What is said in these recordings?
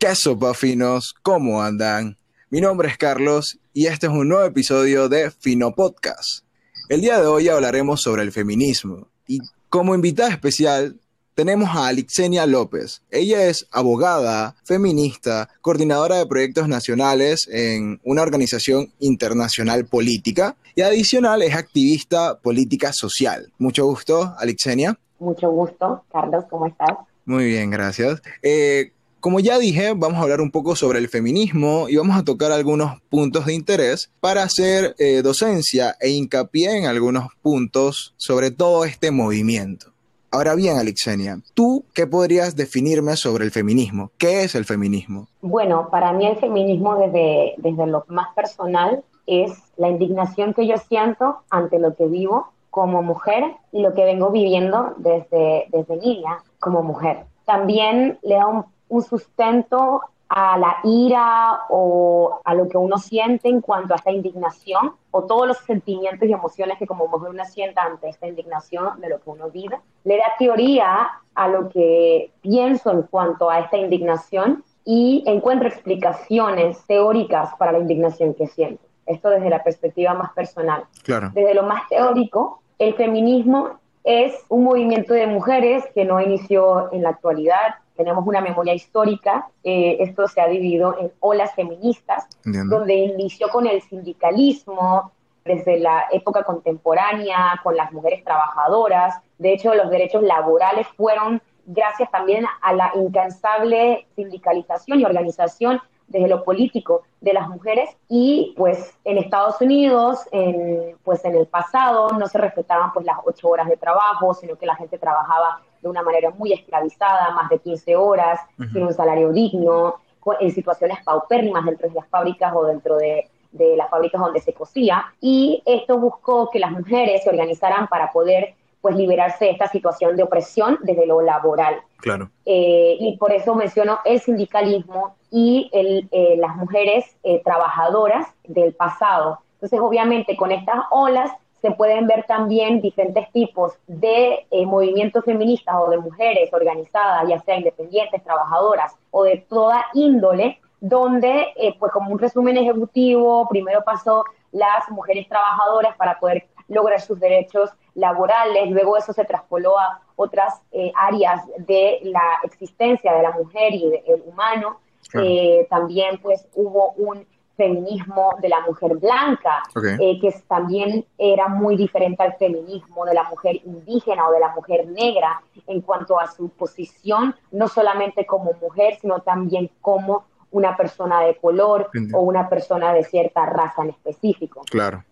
¿Qué sopa finos? ¿Cómo andan? Mi nombre es Carlos y este es un nuevo episodio de Fino Podcast. El día de hoy hablaremos sobre el feminismo y como invitada especial tenemos a Alixenia López. Ella es abogada, feminista, coordinadora de proyectos nacionales en una organización internacional política y adicional es activista política social. Mucho gusto, Alixenia. Mucho gusto, Carlos, ¿cómo estás? Muy bien, gracias. Eh, como ya dije, vamos a hablar un poco sobre el feminismo y vamos a tocar algunos puntos de interés para hacer eh, docencia e hincapié en algunos puntos sobre todo este movimiento. Ahora bien, Alexenia, ¿tú qué podrías definirme sobre el feminismo? ¿Qué es el feminismo? Bueno, para mí el feminismo desde, desde lo más personal es la indignación que yo siento ante lo que vivo como mujer y lo que vengo viviendo desde, desde niña como mujer. También le da un un sustento a la ira o a lo que uno siente en cuanto a esta indignación o todos los sentimientos y emociones que como mujer uno sienta ante esta indignación de lo que uno vive. Le da teoría a lo que pienso en cuanto a esta indignación y encuentro explicaciones teóricas para la indignación que siento. Esto desde la perspectiva más personal. Claro. Desde lo más teórico, el feminismo es un movimiento de mujeres que no inició en la actualidad, tenemos una memoria histórica, eh, esto se ha dividido en olas feministas, donde inició con el sindicalismo, desde la época contemporánea, con las mujeres trabajadoras. De hecho, los derechos laborales fueron gracias también a la incansable sindicalización y organización desde lo político de las mujeres y pues en Estados Unidos, en, pues en el pasado no se respetaban pues las ocho horas de trabajo, sino que la gente trabajaba de una manera muy esclavizada, más de 15 horas, sin un salario digno, en situaciones paupérrimas dentro de las fábricas o dentro de, de las fábricas donde se cosía. Y esto buscó que las mujeres se organizaran para poder pues liberarse de esta situación de opresión desde lo laboral. Claro. Eh, y por eso menciono el sindicalismo y el, eh, las mujeres eh, trabajadoras del pasado. Entonces, obviamente, con estas olas se pueden ver también diferentes tipos de movimientos feministas o de mujeres organizadas, ya sea independientes, trabajadoras o de toda índole, donde, pues como un resumen ejecutivo, primero pasó las mujeres trabajadoras para poder lograr sus derechos laborales, luego eso se traspoló a otras eh, áreas de la existencia de la mujer y del humano. Eh, también pues hubo un feminismo de la mujer blanca, eh, que también era muy diferente al feminismo de la mujer indígena o de la mujer negra en cuanto a su posición, no solamente como mujer, sino también como una persona de color o una persona de cierta raza en específico. Claro.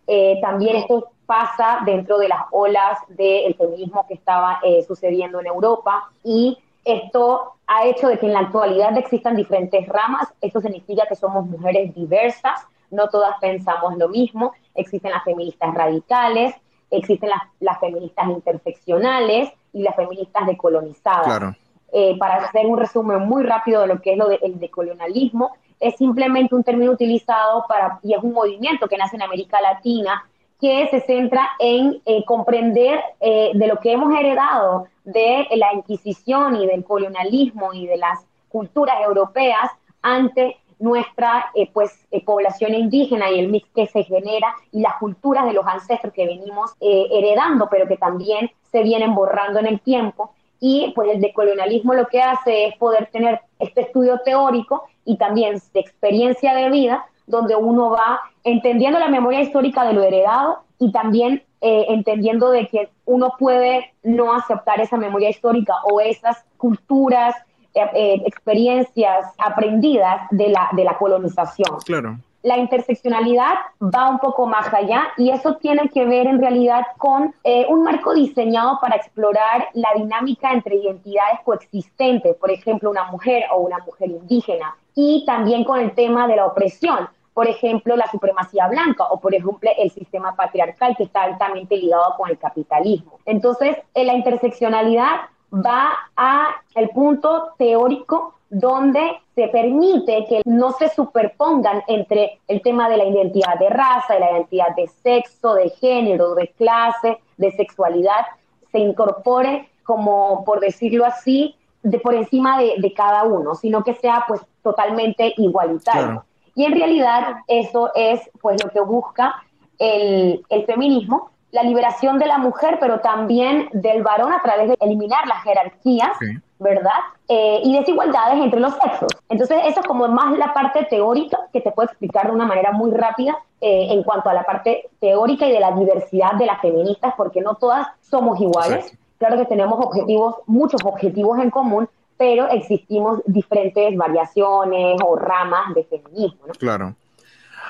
también esto pasa dentro de las olas del feminismo que estaba eh, sucediendo en Europa y esto ha hecho de que en la actualidad existan diferentes ramas. Esto significa que somos mujeres diversas, no todas pensamos lo mismo. Existen las feministas radicales, existen las, feministas interseccionales y las feministas decolonizadas. Eh, para hacer un resumen muy rápido de lo que es lo del decolonialismo, es simplemente un término utilizado para, y es un movimiento que nace en América Latina que se centra en eh, comprender eh, de lo que hemos heredado de la Inquisición y del colonialismo y de las culturas europeas ante nuestra eh, pues población indígena y el mix que se genera y las culturas de los ancestros que venimos heredando pero que también se vienen borrando en el tiempo y pues el decolonialismo lo que hace es poder tener este estudio teórico y también de experiencia de vida donde uno va entendiendo la memoria histórica de lo heredado y también eh, entendiendo de que uno puede no aceptar esa memoria histórica o esas culturas, eh, eh, experiencias aprendidas de la, de la colonización. Claro. La interseccionalidad va un poco más allá y eso tiene que ver en realidad con un marco diseñado para explorar la dinámica entre identidades coexistentes, por ejemplo, una mujer o una mujer indígena, y también con el tema de la opresión por ejemplo, la supremacía blanca o, por ejemplo, el sistema patriarcal que está altamente ligado con el capitalismo. Entonces, la interseccionalidad va a el punto teórico donde se permite que no se superpongan entre el tema de la identidad de raza, de la identidad de sexo, de género, de clase, de sexualidad, se incorpore como, por decirlo así, de por encima de, cada uno, sino que sea pues totalmente igualitario. Y en realidad eso es pues lo que busca el, feminismo, la liberación de la mujer, pero también del varón a través de eliminar las jerarquías, ¿verdad? Eh, y desigualdades entre los sexos. Entonces, eso es como más la parte teórica que te puedo explicar de una manera muy rápida eh, en cuanto a la parte teórica y de la diversidad de las feministas, porque no todas somos iguales. Claro que tenemos objetivos, muchos objetivos en común, pero existimos diferentes variaciones o ramas de feminismo. ¿no? Claro.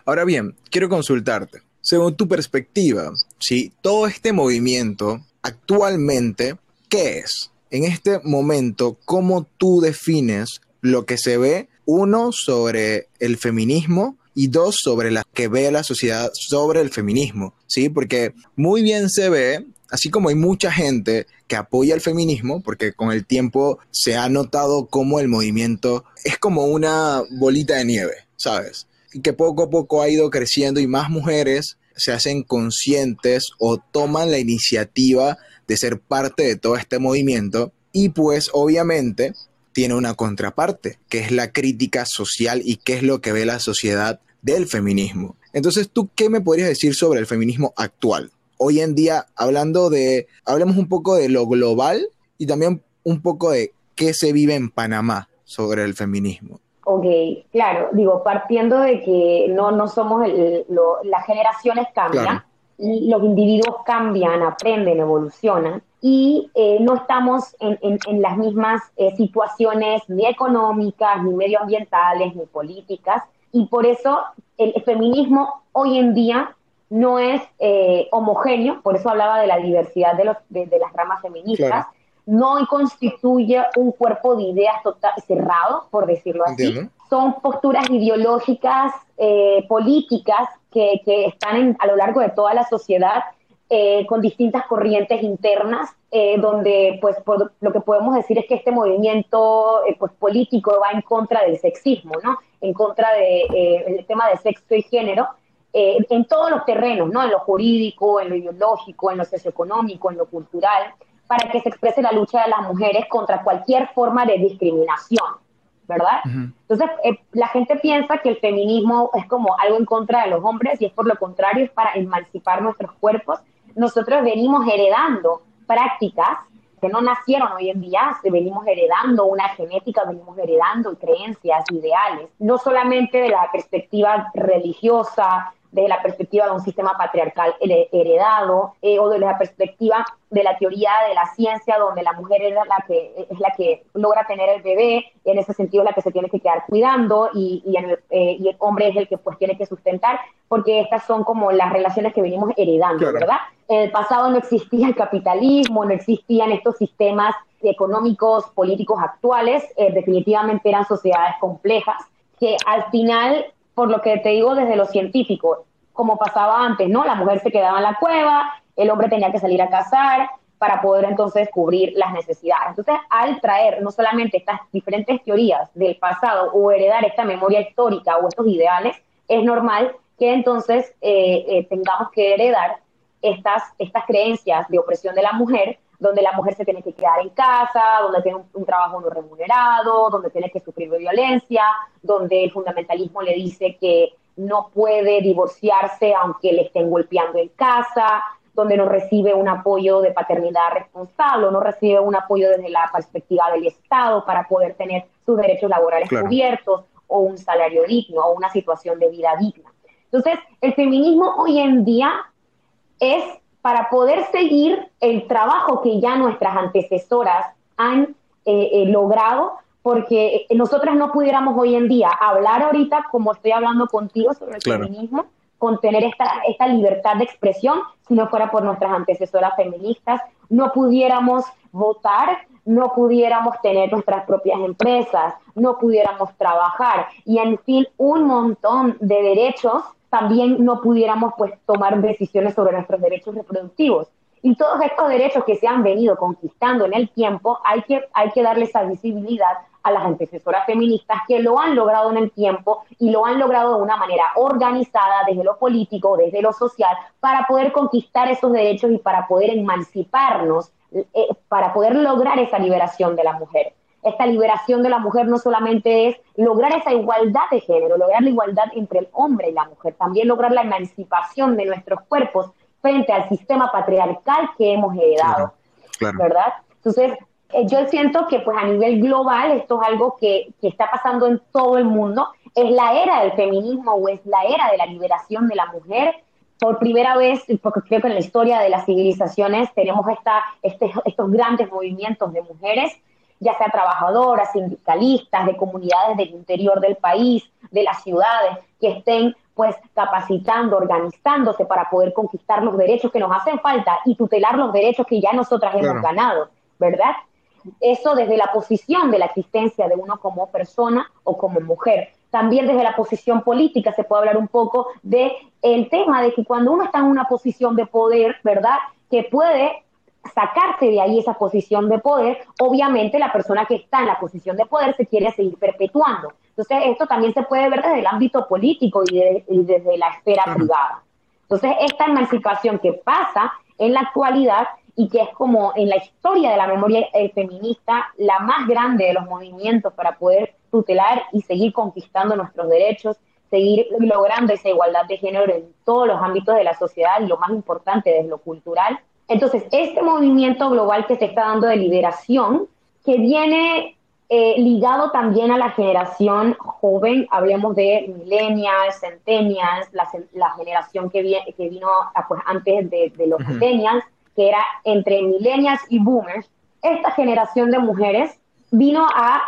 Ahora bien, quiero consultarte. Según tu perspectiva, si todo este movimiento actualmente, ¿qué es? En este momento, ¿cómo tú defines lo que se ve, uno, sobre el feminismo y dos, sobre la que ve la sociedad sobre el feminismo? ¿Sí? Porque muy bien se ve así como hay mucha gente que apoya el feminismo, porque con el tiempo se ha notado cómo el movimiento es como una bolita de nieve, ¿sabes? Y que poco a poco ha ido creciendo y más mujeres se hacen conscientes o toman la iniciativa de ser parte de todo este movimiento y pues obviamente tiene una contraparte, que es la crítica social y qué es lo que ve la sociedad del feminismo. Entonces, ¿tú qué me podrías decir sobre el feminismo actual? hoy en día, hablando de, hablemos un poco de lo global y también un poco de qué se vive en Panamá sobre el feminismo. Ok, claro, digo, partiendo de que no, no somos, las generaciones cambian, los individuos cambian, aprenden, evolucionan, y eh, no estamos en, las mismas eh, situaciones ni económicas, ni medioambientales, ni políticas, y por eso el feminismo hoy en día no es eh, homogéneo, por eso hablaba de la diversidad de, los, de, las ramas feministas, no constituye un cuerpo de ideas total, cerrado, por decirlo así. Son posturas ideológicas, eh, políticas que, que están a lo largo de toda la sociedad eh, con distintas corrientes internas, donde pues lo que podemos decir es que este movimiento pues político va en contra del sexismo, ¿no? En contra del tema de sexo y género, eh, en todos los terrenos, ¿no? En lo jurídico, en lo ideológico, en lo socioeconómico, en lo cultural, para que se exprese la lucha de las mujeres contra cualquier forma de discriminación, ¿verdad? Entonces, eh, la gente piensa que el feminismo es como algo en contra de los hombres y es por lo contrario, es para emancipar nuestros cuerpos. Nosotros venimos heredando prácticas que no nacieron hoy en día, venimos heredando una genética, venimos heredando creencias, ideales, no solamente de la perspectiva religiosa, desde la perspectiva de un sistema patriarcal heredado eh, o desde la perspectiva de la teoría de la ciencia donde la mujer es la que es la que logra tener el bebé y en ese sentido es la que se tiene que quedar cuidando y, y, el, eh, y el hombre es el que pues tiene que sustentar porque estas son como las relaciones que venimos heredando, ¿verdad? En el pasado no existía el capitalismo, no existían estos sistemas económicos, políticos actuales, eh, definitivamente eran sociedades complejas que al final por lo que te digo desde lo científico, como pasaba antes, ¿no? La mujer se quedaba en la cueva, el hombre tenía que salir a cazar para poder entonces cubrir las necesidades. Entonces, al traer no solamente estas diferentes teorías del pasado o heredar esta memoria histórica o estos ideales, es normal que entonces eh, eh, tengamos que heredar estas, estas creencias de opresión de la mujer donde la mujer se tiene que quedar en casa, donde tiene un, trabajo no remunerado, donde tiene que sufrir violencia, donde el fundamentalismo le dice que no puede divorciarse aunque le estén golpeando en casa, donde no recibe un apoyo de paternidad responsable, no recibe un apoyo desde la perspectiva del Estado para poder tener sus derechos laborales cubiertos o un salario digno o una situación de vida digna. Entonces, el feminismo hoy en día es para poder seguir el trabajo que ya nuestras antecesoras han eh, eh, logrado, porque nosotras no pudiéramos hoy en día hablar ahorita como estoy hablando contigo sobre el feminismo, con tener esta, esta libertad de expresión, si no fuera por nuestras antecesoras feministas, no pudiéramos votar, no pudiéramos tener nuestras propias empresas, no pudiéramos trabajar. Y en fin, un montón de derechos también no pudiéramos pues tomar decisiones sobre nuestros derechos reproductivos. Y todos estos derechos que se han venido conquistando en el tiempo, hay que, hay que darle esa visibilidad a las antecesoras feministas que lo han logrado en el tiempo y lo han logrado de una manera organizada desde lo político, desde lo social, para poder conquistar esos derechos y para poder emanciparnos, eh, para poder lograr esa liberación de la mujer. Esta liberación de la mujer no solamente es lograr esa igualdad de género, lograr la igualdad entre el hombre y la mujer, también lograr la emancipación de nuestros cuerpos frente al sistema patriarcal que hemos heredado, ¿verdad? Entonces, eh, yo siento que pues a nivel global esto es algo que, que está pasando en todo el mundo, es la era del feminismo o es la era de la liberación de la mujer, por primera vez, porque creo que en la historia de las civilizaciones tenemos esta, este, estos grandes movimientos de mujeres, ya sea trabajadoras, sindicalistas, de comunidades del interior del país, de las ciudades, que estén pues capacitando, organizándose para poder conquistar los derechos que nos hacen falta y tutelar los derechos que ya nosotras hemos ganado, ¿verdad? Eso desde la posición de la existencia de uno como persona o como mujer. También desde la posición política se puede hablar un poco de el tema de que cuando uno está en una posición de poder, ¿verdad? Que puede sacarte de ahí esa posición de poder, obviamente la persona que está en la posición de poder se quiere seguir perpetuando. Entonces, esto también se puede ver desde el ámbito político y, desde la esfera privada. Entonces, esta emancipación que pasa en la actualidad y que es como en la historia de la memoria eh, feminista la más grande de los movimientos para poder tutelar y seguir conquistando nuestros derechos, seguir logrando esa igualdad de género en todos los ámbitos de la sociedad y lo más importante desde lo cultural. Entonces, este movimiento global que se está dando de liberación, que viene eh, ligado también a la generación joven, hablemos de millennials, centennials, la, generación que, que vino ah, pues, antes de, los millennials, que era entre millennials y boomers, esta generación de mujeres vino a,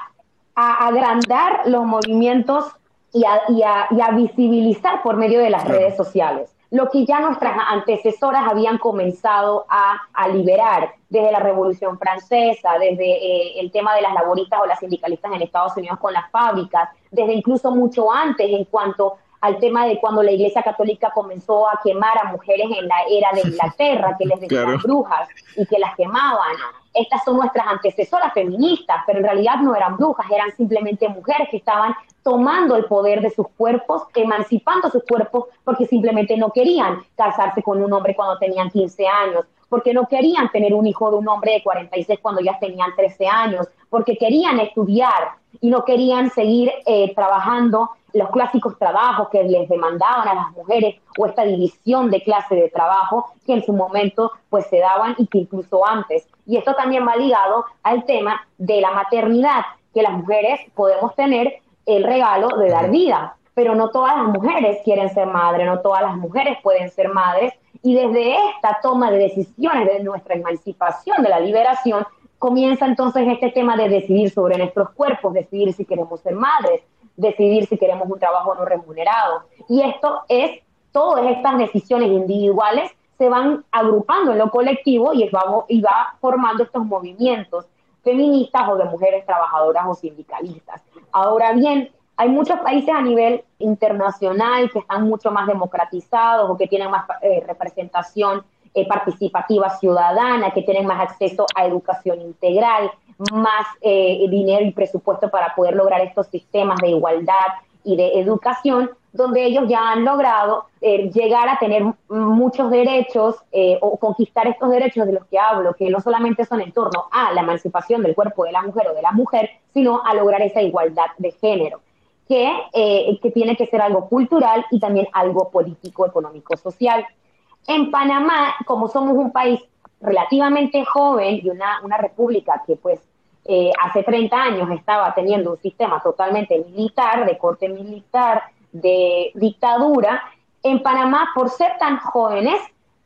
agrandar los movimientos y a, visibilizar por medio de las redes sociales lo que ya nuestras antecesoras habían comenzado a, liberar desde la Revolución Francesa, desde eh, el tema de las laboristas o las sindicalistas en Estados Unidos con las fábricas, desde incluso mucho antes en cuanto al tema de cuando la Iglesia Católica comenzó a quemar a mujeres en la era de Inglaterra, que les decían brujas y que las quemaban. Estas son nuestras antecesoras feministas, pero en realidad no eran brujas, eran simplemente mujeres que estaban tomando el poder de sus cuerpos, emancipando sus cuerpos, porque simplemente no querían casarse con un hombre cuando tenían 15 años, porque no querían tener un hijo de un hombre de 46 cuando ya tenían 13 años, porque querían estudiar y no querían seguir eh, trabajando los clásicos trabajos que les demandaban a las mujeres o esta división de clase de trabajo que en su momento pues se daban y que incluso antes. Y esto también va ligado al tema de la maternidad, que las mujeres podemos tener el regalo de dar vida, pero no todas las mujeres quieren ser madres, no todas las mujeres pueden ser madres. Y desde esta toma de decisiones de nuestra emancipación, de la liberación, comienza entonces este tema de decidir sobre nuestros cuerpos, decidir si queremos ser madres, decidir si queremos un trabajo no remunerado. Y esto es, todas estas decisiones individuales se van agrupando en lo colectivo y, vamos, y va formando estos movimientos feministas o de mujeres trabajadoras o sindicalistas. Ahora bien, hay muchos países a nivel internacional que están mucho más democratizados o que tienen más eh, representación eh, participativa ciudadana, que tienen más acceso a educación integral, más eh, dinero y presupuesto para poder lograr estos sistemas de igualdad y de educación, donde ellos ya han logrado llegar a tener muchos derechos o conquistar estos derechos de los que hablo, que no solamente son en torno a la emancipación del cuerpo de la mujer o de la mujer, sino a lograr esa igualdad de género que, eh, que tiene que ser algo cultural y también algo político, económico, social. En Panamá, como somos un país relativamente joven y una, una república que pues eh, hace 30 años estaba teniendo un sistema totalmente militar, de corte militar, de dictadura, en Panamá, por ser tan jóvenes,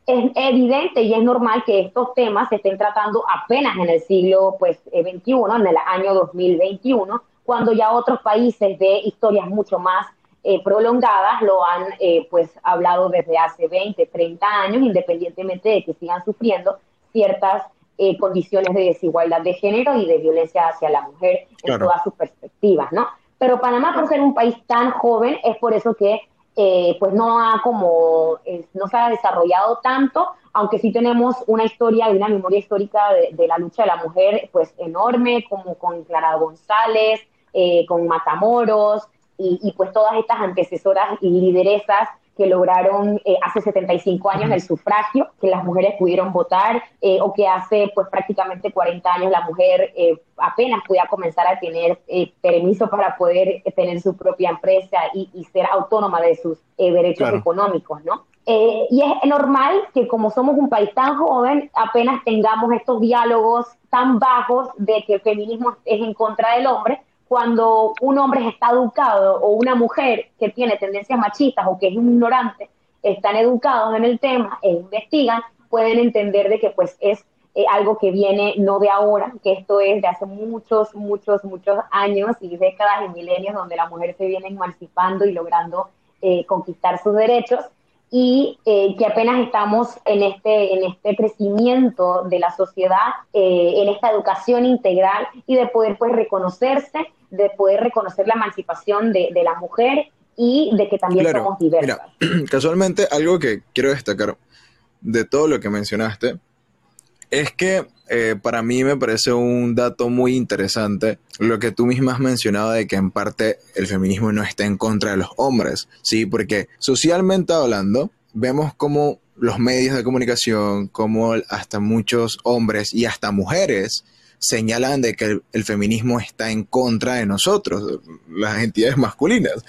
es evidente y es normal que estos temas se estén tratando apenas en el siglo pues, XXI, en el año 2021, cuando ya otros países de historias mucho más eh, prolongadas lo han eh, pues hablado desde hace 20, 30 años, independientemente de que sigan sufriendo ciertas eh, condiciones de desigualdad de género y de violencia hacia la mujer en todas sus perspectivas, ¿no? Pero Panamá, por ser un país tan joven, es por eso que pues no ha como, no se ha desarrollado tanto, aunque sí tenemos una historia y una memoria histórica de, de, la lucha de la mujer pues enorme, como con Clara González, eh, con Matamoros y, pues todas estas antecesoras y lideresas que lograron eh, hace 75 años el sufragio, que las mujeres pudieron votar, eh, o que hace pues prácticamente 40 años la mujer eh, apenas podía comenzar a tener permiso para poder tener su propia empresa y, ser autónoma de sus derechos económicos, ¿no? y es normal que como somos un país tan joven, apenas tengamos estos diálogos tan bajos de que el feminismo es en contra del hombre, cuando un hombre está educado o una mujer que tiene tendencias machistas o que es ignorante, están educados en el tema e investigan, pueden entender de que pues es eh, algo que viene no de ahora, que esto es de hace muchos, muchos, muchos años y décadas y milenios donde la mujer se viene emancipando y logrando eh, conquistar sus derechos y eh, que apenas estamos en este, en este crecimiento de la sociedad, en esta educación integral y de poder pues reconocerse de poder reconocer la emancipación de, la mujer y de que también somos diversas. Mira, casualmente algo que quiero destacar de todo lo que mencionaste es que eh, para mí me parece un dato muy interesante lo que tú misma has mencionado de que en parte el feminismo no está en contra de los hombres, ¿sí? Porque socialmente hablando, vemos como los medios de comunicación, como hasta muchos hombres y hasta mujeres señalan de que el, feminismo está en contra de nosotros, las entidades masculinas.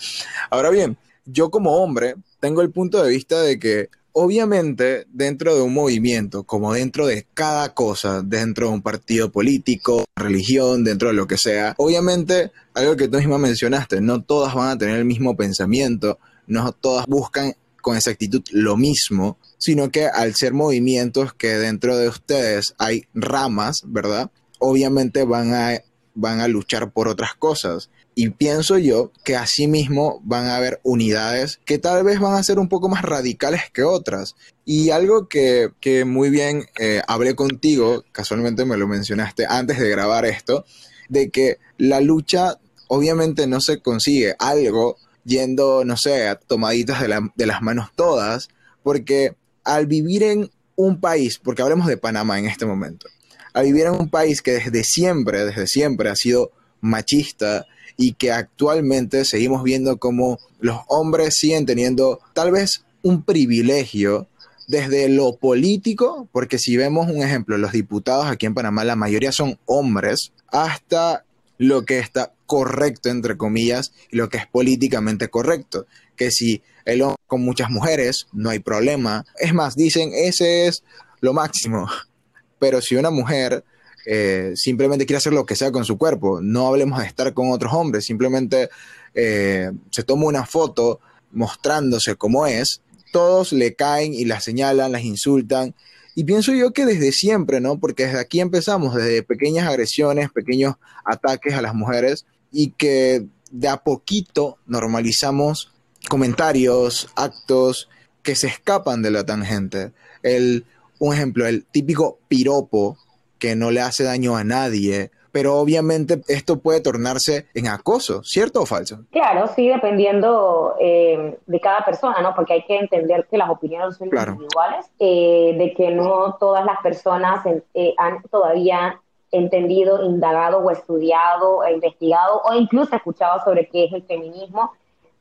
Ahora bien, yo como hombre tengo el punto de vista de que obviamente dentro de un movimiento, como dentro de cada cosa, dentro de un partido político, religión, dentro de lo que sea, obviamente, algo que tú misma mencionaste, no todas van a tener el mismo pensamiento, no todas buscan con exactitud lo mismo, sino que al ser movimientos que dentro de ustedes hay ramas, ¿verdad? obviamente van a, van a luchar por otras cosas. Y pienso yo que asimismo van a haber unidades que tal vez van a ser un poco más radicales que otras. Y algo que, muy bien eh, hablé contigo, casualmente me lo mencionaste antes de grabar esto, de que la lucha obviamente no se consigue algo yendo, no sé, a tomaditas de, de las manos todas, porque al vivir en un país, porque hablemos de Panamá en este momento, a vivir en un país que desde siempre, desde siempre ha sido machista y que actualmente seguimos viendo como los hombres siguen teniendo tal vez un privilegio desde lo político, porque si vemos un ejemplo, los diputados aquí en Panamá, la mayoría son hombres, hasta lo que está correcto, entre comillas, y lo que es políticamente correcto. Que si el hombre con muchas mujeres, no hay problema. Es más, dicen, ese es lo máximo pero si una mujer eh, simplemente quiere hacer lo que sea con su cuerpo, no hablemos de estar con otros hombres, simplemente eh, se toma una foto mostrándose como es, todos le caen y la señalan, las insultan. Y pienso yo que desde siempre, ¿no? Porque desde aquí empezamos, desde pequeñas agresiones, pequeños ataques a las mujeres y que de a poquito normalizamos comentarios, actos que se escapan de la tangente. El un ejemplo, el típico piropo que no le hace daño a nadie, pero obviamente esto puede tornarse en acoso, ¿cierto o falso? Claro, sí, dependiendo eh, de cada persona, ¿no? Porque hay que entender que las opiniones son individuales, eh, de que no todas las personas eh, han todavía entendido, indagado o estudiado e investigado o incluso escuchado sobre qué es el feminismo,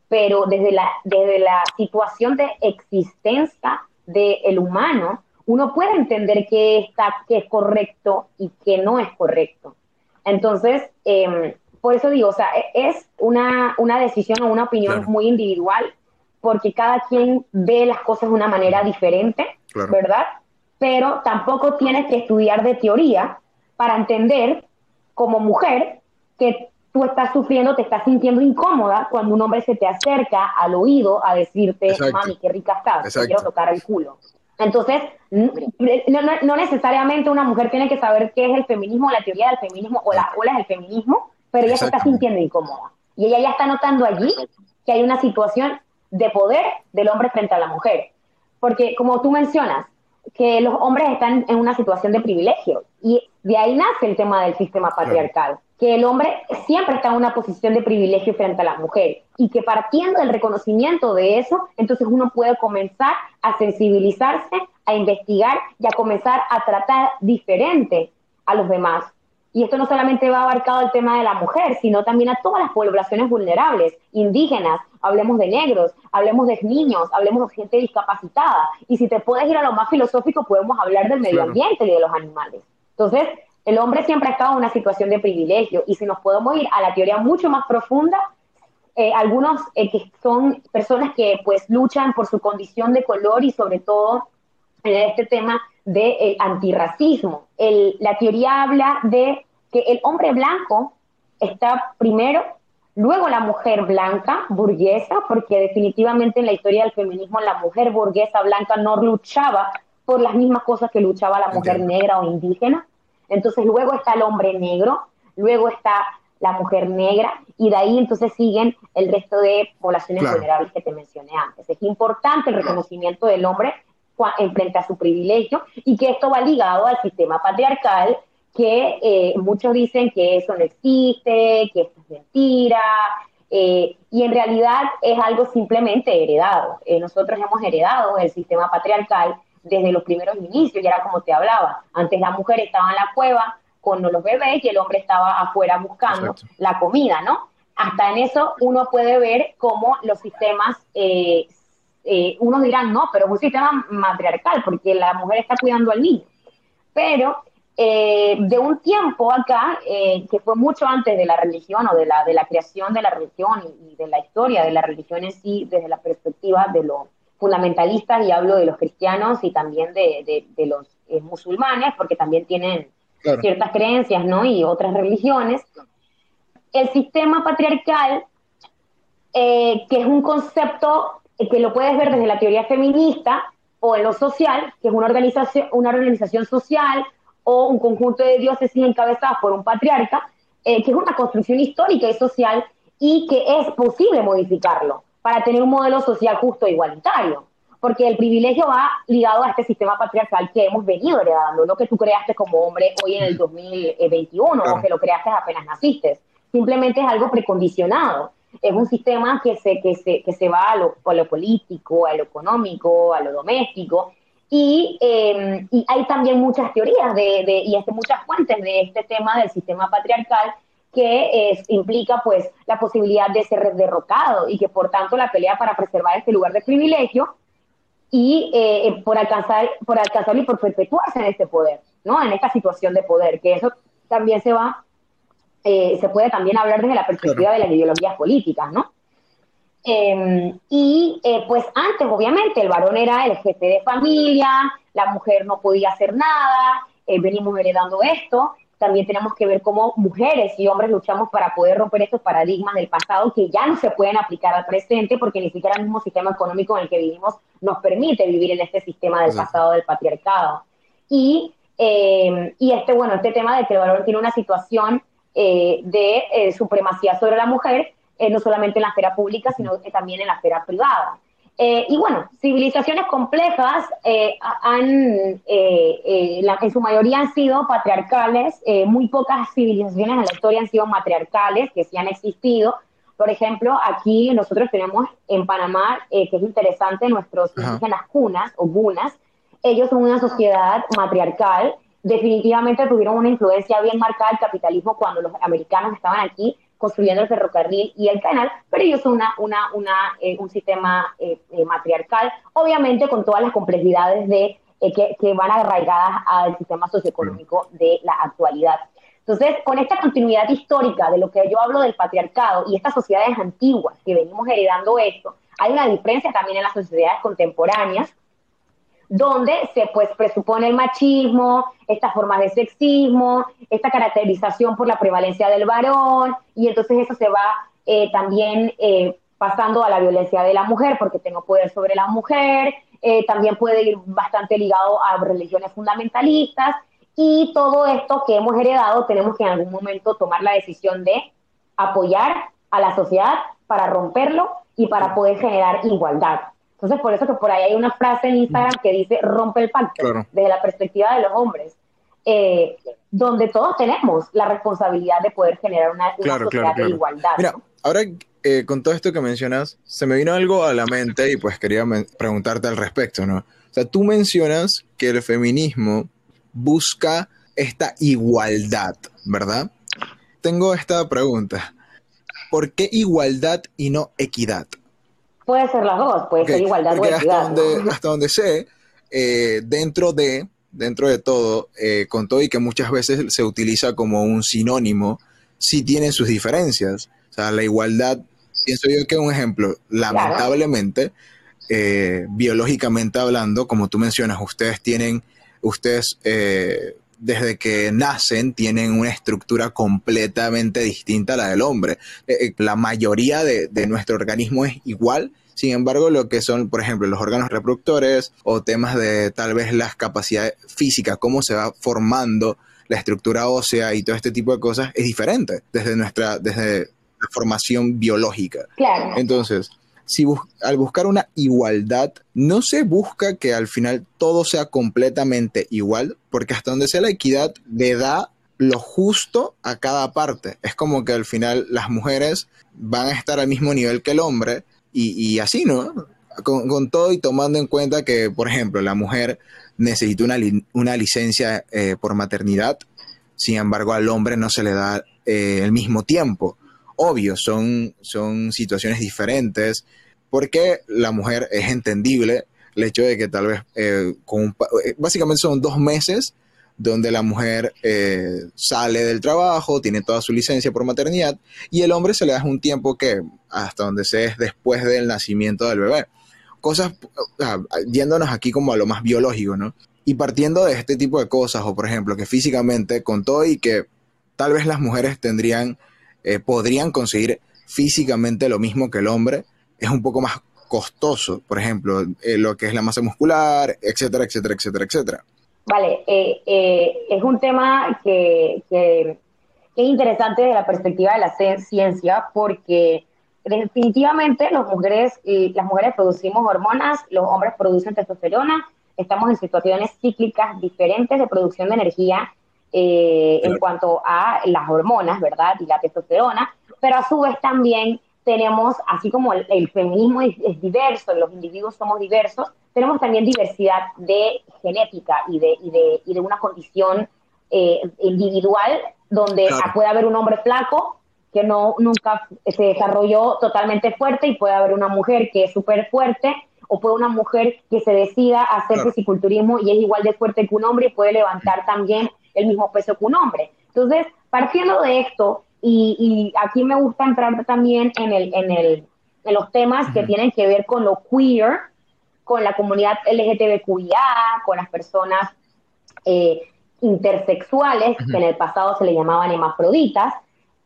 pero desde la, desde la situación de existencia del humano, uno puede entender qué está, qué es correcto y qué no es correcto. Entonces, em, por eso digo, o sea, e, es una, una decisión o una opinión muy individual, porque cada quien ve las cosas de una manera diferente, ¿verdad? Pero tampoco tienes que estudiar de teoría para entender como mujer que tú estás sufriendo, te estás sintiendo incómoda cuando un hombre se te acerca al oído a decirte, mami, qué rica estás, te quiero tocar el culo. Entonces, no, necesariamente una mujer tiene que saber qué es el feminismo, la teoría del feminismo o las olas del feminismo, pero ella se está sintiendo incómoda. Y ella ya está notando allí que hay una situación de poder del hombre frente a la mujer. Porque como tú mencionas, que los hombres están en una situación de privilegio y de ahí nace el tema del sistema patriarcal que el hombre siempre está en una posición de privilegio frente a la mujer y que partiendo del reconocimiento de eso, entonces uno puede comenzar a sensibilizarse, a investigar y a comenzar a tratar diferente a los demás. Y esto no solamente va abarcado el tema de la mujer, sino también a todas las poblaciones vulnerables, indígenas, hablemos de negros, hablemos de niños, hablemos de gente discapacitada. Y si te puedes ir a lo más filosófico, podemos hablar del medio ambiente y de los animales. Entonces, el hombre siempre ha estado en una situación de privilegio. Y si nos podemos ir a la teoría mucho más profunda, eh, algunos eh, que son personas que pues luchan por su condición de color y sobre todo en este tema del de antirracismo. El, la teoría habla de que el hombre blanco está primero, luego la mujer blanca, burguesa, porque definitivamente en la historia del feminismo la mujer burguesa blanca no luchaba por las mismas cosas que luchaba la mujer negra o indígena. Entonces luego está el hombre negro, luego está la mujer negra y de ahí entonces siguen el resto de poblaciones vulnerables que te mencioné antes. Es importante el reconocimiento del hombre en frente a su privilegio y que esto va ligado al sistema patriarcal que eh, muchos dicen que eso no existe, que esto es mentira, eh, y en realidad es algo simplemente heredado. Eh, nosotros hemos heredado el sistema patriarcal desde los primeros inicios, y era como te hablaba, antes la mujer estaba en la cueva con los bebés y el hombre estaba afuera buscando la comida, ¿no? Hasta en eso uno puede ver cómo los sistemas, eh, unos dirán, no, pero es un sistema matriarcal, porque la mujer está cuidando al niño. Pero eh, de un tiempo acá, eh, que fue mucho antes de la religión o de la, de la creación de la religión y, de la historia de la religión en sí, desde la perspectiva de los fundamentalistas, y hablo de los cristianos y también de, de, los eh, musulmanes, porque también tienen ciertas creencias ¿no? y otras religiones. El sistema patriarcal, que es un concepto que lo puedes ver desde la teoría feminista o en lo social, que es una organización, una organización social o un conjunto de dioses encabezados por un patriarca, eh, que es una construcción histórica y social y que es posible modificarlo para tener un modelo social justo e igualitario. Porque el privilegio va ligado a este sistema patriarcal que hemos venido heredando, no que tú creaste como hombre hoy en el 2021 o que lo creaste apenas naciste. Simplemente es algo precondicionado. Es un sistema que se, que se, que se va a lo, a lo político, a lo económico, a lo doméstico, Em, y, hay también muchas teorías de, y este, muchas fuentes de este tema del sistema patriarcal que implica pues la posibilidad de ser derrocado y que por tanto la pelea para preservar este lugar de privilegio y eh, por alcanzar por alcanzar y por perpetuarse en este poder, ¿no? En esta situación de poder, que eso también se va eh, se puede también hablar desde la perspectiva de las ideologías políticas, ¿no? Em, y eh, pues antes, obviamente, el varón era el jefe de familia, la mujer no podía hacer nada, eh, venimos heredando esto. También tenemos que ver cómo mujeres y hombres luchamos para poder romper estos paradigmas del pasado que ya no se pueden aplicar al presente porque ni siquiera el mismo sistema económico en el que vivimos nos permite vivir en este sistema del pasado del patriarcado. Y, em, y este, bueno, este tema de que el varón tiene una situación eh, de supremacía sobre la mujer, eh, no solamente en la esfera pública, sino también en la esfera privada. Eh, y bueno, civilizaciones complejas eh, han, en su mayoría han sido patriarcales, muy pocas civilizaciones en la historia han sido matriarcales, que sí han existido. Por ejemplo, aquí nosotros tenemos en Panamá, que es interesante, nuestros indígenas cunas o gunas, ellos son una sociedad matriarcal, definitivamente tuvieron una influencia bien marcada del capitalismo cuando los americanos estaban aquí, construyendo el ferrocarril y el canal, pero ellos son una, una, una eh, un sistema eh, eh, matriarcal, obviamente con todas las complejidades de, que, que, van arraigadas al sistema socioeconómico de la actualidad. Entonces, con esta continuidad histórica de lo que yo hablo del patriarcado y estas sociedades antiguas que venimos heredando esto, hay una diferencia también en las sociedades contemporáneas donde se pues presupone el machismo, estas formas de sexismo, esta caracterización por la prevalencia del varón, y entonces eso se va eh, también eh, pasando a la violencia de la mujer, porque tengo poder sobre la mujer, eh, también puede ir bastante ligado a religiones fundamentalistas, y todo esto que hemos heredado tenemos que en algún momento tomar la decisión de apoyar a la sociedad para romperlo y para poder generar igualdad. Entonces, por eso que por ahí hay una frase en Instagram que dice rompe el pacto, desde la perspectiva de los hombres, eh, donde todos tenemos la responsabilidad de poder generar una, sociedad de igualdad. Mira, ahora eh, con todo esto que mencionas, se me vino algo a la mente y pues quería preguntarte al respecto, ¿no? O sea, tú mencionas que el feminismo busca esta igualdad, ¿verdad? Tengo esta pregunta. ¿Por qué igualdad y no equidad? Puede ser las dos, puede ser igualdad o equidad. Hasta donde, hasta donde sé, eh, dentro de dentro de todo, eh, con todo y que muchas veces se utiliza como un sinónimo, sí tienen sus diferencias. O sea, la igualdad, pienso yo que un ejemplo, lamentablemente, eh, biológicamente hablando, como tú mencionas, ustedes tienen, ustedes eh, desde que nacen tienen una estructura completamente distinta a la del hombre. la mayoría de, de nuestro organismo es igual, sin embargo, lo que son, por ejemplo, los órganos reproductores o temas de tal vez las capacidades físicas, cómo se va formando la estructura ósea y todo este tipo de cosas es diferente desde nuestra, desde la formación biológica. Claro. Entonces, si al buscar una igualdad, no se busca que al final todo sea completamente igual, porque hasta donde sea la equidad le da lo justo a cada parte. Es como que al final las mujeres van a estar al mismo nivel que el hombre, y, así, ¿no? Con, todo y tomando en cuenta que, por ejemplo, la mujer necesita una, una licencia eh, por maternidad, sin embargo al hombre no se le da eh, el mismo tiempo. Obvio, son, son situaciones diferentes, porque la mujer es entendible el hecho de que tal vez eh, con básicamente son dos meses donde la mujer eh, sale del trabajo, tiene toda su licencia por maternidad y el hombre se le da un tiempo que hasta donde se es después del nacimiento del bebé. Cosas, yéndonos aquí como a lo más biológico, ¿no? Y partiendo de este tipo de cosas, o por ejemplo, que físicamente con todo y que tal vez las mujeres tendrían, eh, podrían conseguir físicamente lo mismo que el hombre, es un poco más costoso, por ejemplo, eh, lo que es la masa muscular, etcétera, etcétera, etcétera, etcétera. Vale, eh, eh, es un tema que, es interesante desde la perspectiva de la ciencia porque definitivamente las mujeres, las mujeres producimos hormonas, los hombres producen testosterona, estamos en situaciones cíclicas diferentes de producción de energía eh, en cuanto a las hormonas, ¿verdad? Y la testosterona, pero a su vez también tenemos, así como el, feminismo es, diverso, los individuos somos diversos, tenemos también diversidad de genética y de, y de, y de una condición eh, individual donde puede haber un hombre flaco que no nunca se desarrolló totalmente fuerte y puede haber una mujer que es súper fuerte o puede una mujer que se decida hacer fisiculturismo y es igual de fuerte que un hombre y puede levantar también el mismo peso que un hombre. Entonces, partiendo de esto, y, aquí me gusta entrar también en, el, en, el, en los temas que tienen que ver con lo queer, con la comunidad LGTBQIA, con las personas eh, intersexuales, que en el pasado se le llamaban hemafroditas,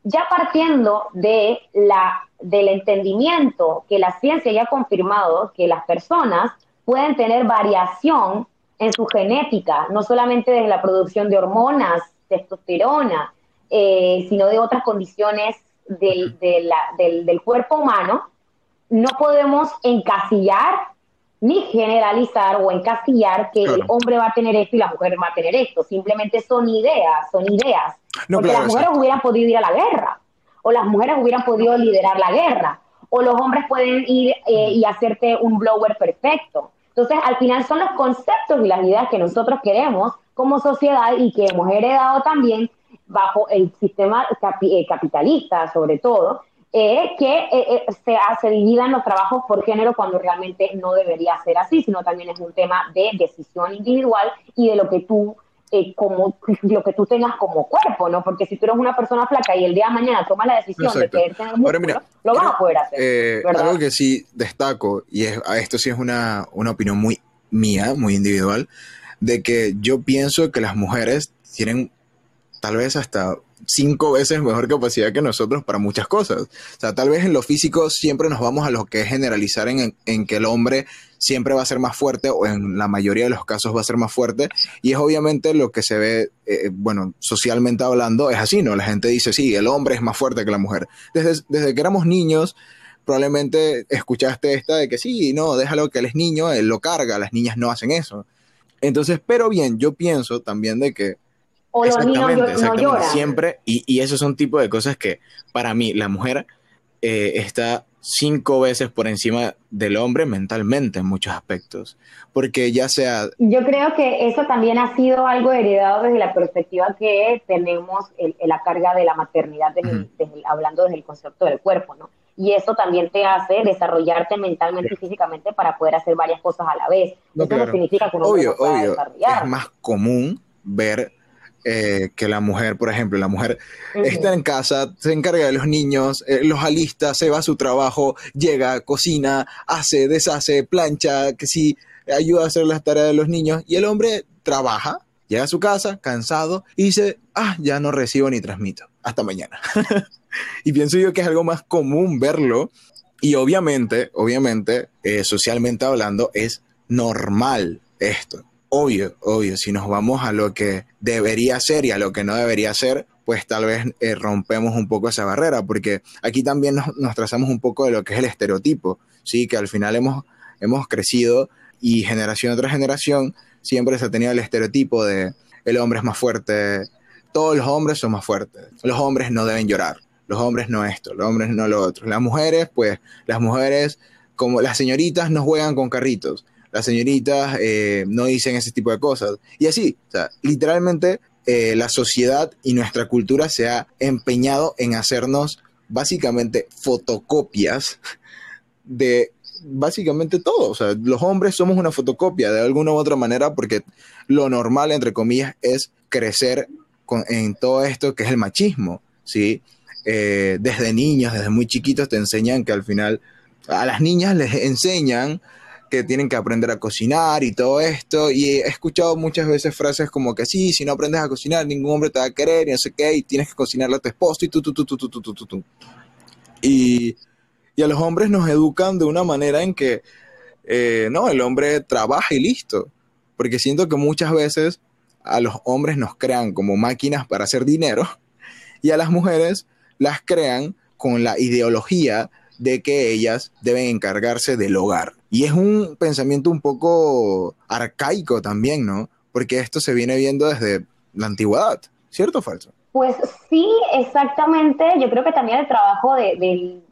ya partiendo de la, del entendimiento que la ciencia ya ha confirmado que las personas pueden tener variación en su genética, no solamente desde la producción de hormonas, testosterona, eh, sino de otras condiciones del, del, cuerpo humano, no podemos encasillar ni generalizar o encasillar que el hombre va a tener esto y la mujer va a tener esto. Simplemente son ideas, son ideas. Porque las mujeres hubieran podido ir a la guerra, o las mujeres hubieran podido liderar la guerra, o los hombres pueden ir eh, y hacerte un blower perfecto. Entonces, al final son los conceptos y las ideas que nosotros queremos como sociedad y que hemos heredado también bajo el sistema eh, capitalista, sobre todo, eh, que eh, se, se dividan los trabajos por género cuando realmente no debería ser así, sino también es un tema de decisión individual y de lo que tú como lo que tú tengas como cuerpo, ¿no? Porque si tú eres una persona flaca y el día de mañana tomas la decisión de querer tener músculo, lo vas a poder hacer. algo que sí destaco, y es, esto sí es una, una opinión muy mía, muy individual, de que yo pienso que las mujeres tienen tal vez hasta cinco veces mejor capacidad que nosotros para muchas cosas. O sea, tal vez en lo físico siempre nos vamos a lo que es generalizar en, en, que el hombre siempre va a ser más fuerte o en la mayoría de los casos va a ser más fuerte. Y es obviamente lo que se ve, eh, bueno, socialmente hablando, es así, ¿no? La gente dice, sí, el hombre es más fuerte que la mujer. Desde, desde que éramos niños, probablemente escuchaste esta de que sí, no, déjalo que él es niño, él lo carga, las niñas no hacen eso. Entonces, pero bien, yo pienso también de que o los niños no lloran. Siempre, y, y eso es un tipo de cosas que para mí la mujer eh, está cinco veces por encima del hombre mentalmente en muchos aspectos, porque ya sea... Yo creo que eso también ha sido algo heredado desde la perspectiva que tenemos en la carga de la maternidad, hablando desde el concepto del cuerpo, ¿no? Y eso también te hace desarrollarte mentalmente y físicamente para poder hacer varias cosas a la vez. eso no significa que uno obvio, no obvio. Es más común ver eh, que la mujer, por ejemplo, la mujer está en casa, se encarga de los niños, eh, los alista, se va a su trabajo, llega, cocina, hace, deshace, plancha, que sí, ayuda a hacer las tareas de los niños, y el hombre trabaja, llega a su casa, cansado, y dice, ah, ya no recibo ni transmito, hasta mañana. y pienso yo que es algo más común verlo, y obviamente, obviamente, eh, socialmente hablando, es normal esto obvio, obvio, si nos vamos a lo que debería ser y a lo que no debería ser, pues tal vez eh, rompemos un poco esa barrera, porque aquí también nos, trazamos un poco de lo que es el estereotipo, ¿sí? Que al final hemos, hemos crecido y generación tras generación siempre se ha tenido el estereotipo de el hombre es más fuerte, todos los hombres son más fuertes, los hombres no deben llorar, los hombres no esto, los hombres no lo otro, las mujeres, pues las mujeres como las señoritas no juegan con carritos, las señoritas eh, no dicen ese tipo de cosas. Y así, literalmente eh, la sociedad y nuestra cultura se ha empeñado en hacernos básicamente fotocopias de básicamente todo. O sea, los hombres somos una fotocopia de alguna u otra manera porque lo normal, entre comillas, es crecer en todo esto que es el machismo, ¿sí? Eh, desde niños, desde muy chiquitos te enseñan que al final a las niñas les enseñan que tienen que aprender a cocinar y todo esto. Y he escuchado muchas veces frases como que sí, si no aprendes a cocinar, ningún hombre te va a querer y no sé qué, y tienes que cocinarle a tu esposo y tú, tú, tú, tú, tú, tú, tú, tú. Y, y a los hombres nos educan de una manera en que, eh, no, el hombre trabaja y listo. Porque siento que muchas veces a los hombres nos crean como máquinas para hacer dinero y a las mujeres las crean con la ideología de que ellas deben encargarse del hogar. Y es un pensamiento un poco arcaico también, ¿no? Porque esto se viene viendo desde la antigüedad, ¿cierto o falso? Pues sí, exactamente. Yo creo que también el trabajo de,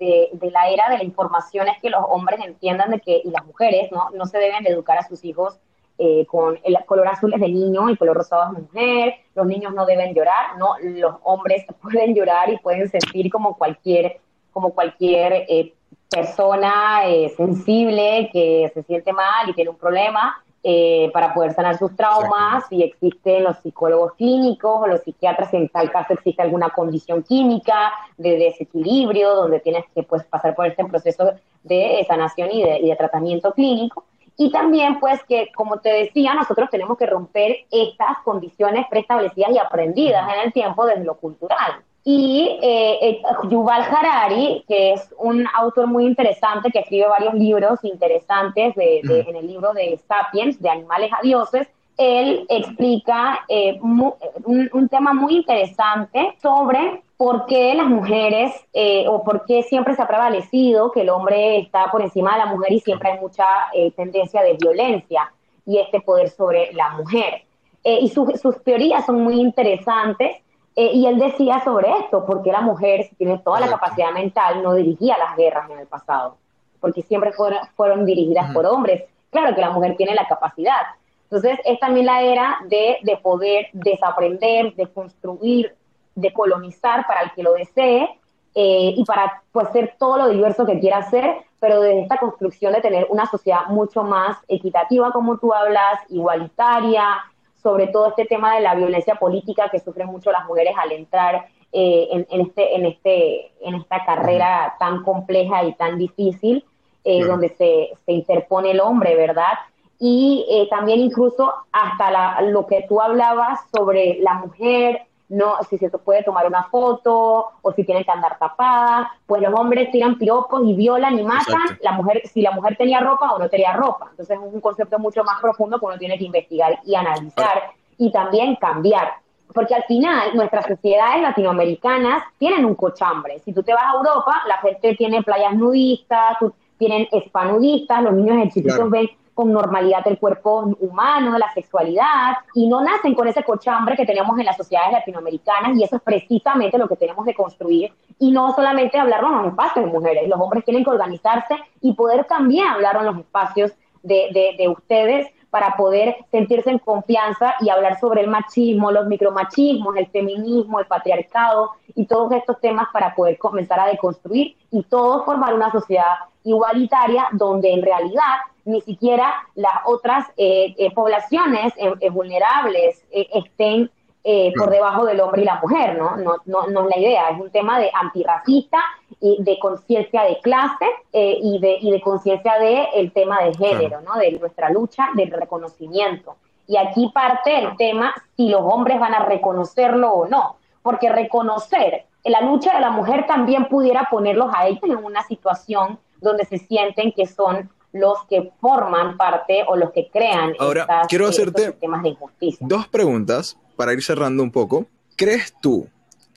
la era de la información es que los hombres entiendan de que, y las mujeres, ¿no? No se deben educar a sus hijos eh, con el color azul es de niño y color rosado es mujer, los niños no deben llorar, no, los hombres pueden llorar y pueden sentir como cualquier, como cualquier eh, persona eh, sensible que se siente mal y tiene un problema eh, para poder sanar sus traumas y existen los psicólogos clínicos o los psiquiatras en tal caso existe alguna condición química de desequilibrio donde tienes que pues, pasar por este proceso de sanación y de, y de tratamiento clínico. Y también, pues, que como te decía, nosotros tenemos que romper estas condiciones preestablecidas y aprendidas en el tiempo desde lo cultural. Y eh, eh, Yuval Harari, que es un autor muy interesante, que escribe varios libros interesantes de, en el libro de Sapiens, de Animales a Dioses, él explica eh, un, tema muy interesante sobre por qué las mujeres o por qué siempre se ha prevalecido que el hombre está por encima de la mujer y siempre hay mucha tendencia de violencia y este poder sobre la mujer. y sus teorías son muy interesantes eh, y él decía sobre esto, porque la mujer, si tiene toda la capacidad mental, no dirigía las guerras en el pasado, porque siempre fueron, fueron dirigidas por hombres. Claro que la mujer tiene la capacidad. Entonces, es también la era de, de poder desaprender, de construir, de colonizar para el que lo desee eh, y para pues, ser todo lo diverso que quiera ser, pero desde esta construcción de tener una sociedad mucho más equitativa, como tú hablas, igualitaria, sobre todo este tema de la violencia política que sufren mucho las mujeres al entrar eh, en, este, en, este, en esta carrera tan compleja y tan difícil, eh, donde se, se, interpone el hombre, ¿verdad? Y eh, también incluso hasta lo que tú hablabas sobre la mujer no, si se puede tomar una foto o si tienen que andar tapada, pues los hombres tiran piropos y violan y matan, la mujer, si la mujer tenía ropa o no tenía ropa. Entonces es un concepto mucho más profundo que uno tiene que investigar y analizar y también cambiar. Porque al final nuestras sociedades latinoamericanas tienen un cochambre. Si tú te vas a Europa, la gente tiene playas nudistas, tienen spa nudistas, los niños de chiquitos ven con normalidad del cuerpo humano, la sexualidad, y no nacen con ese cochambre que tenemos en las sociedades latinoamericanas, y eso es precisamente lo que tenemos que construir, y no solamente hablarlo en los espacios de mujeres, los hombres tienen que organizarse y poder también hablar en los espacios de, de, de ustedes para poder sentirse en confianza y hablar sobre el machismo, los micromachismos, el feminismo, el patriarcado y todos estos temas para poder comenzar a deconstruir y todos formar una sociedad igualitaria donde en realidad ni siquiera las otras eh, eh, poblaciones eh, vulnerables estén por debajo del hombre y la mujer, ¿no? No, no, no es la idea, es un tema de antirracista y de conciencia de clase y de, y de conciencia del el tema de género, ¿no? De nuestra lucha del reconocimiento. Y aquí parte el tema si los hombres van a reconocerlo o no, porque reconocer la lucha de la mujer también pudiera ponerlos a ellos en una situación donde se sienten que son los que forman parte o los que crean Ahora, quiero hacerte temas de injusticia. Dos preguntas para ir cerrando un poco. ¿Crees tú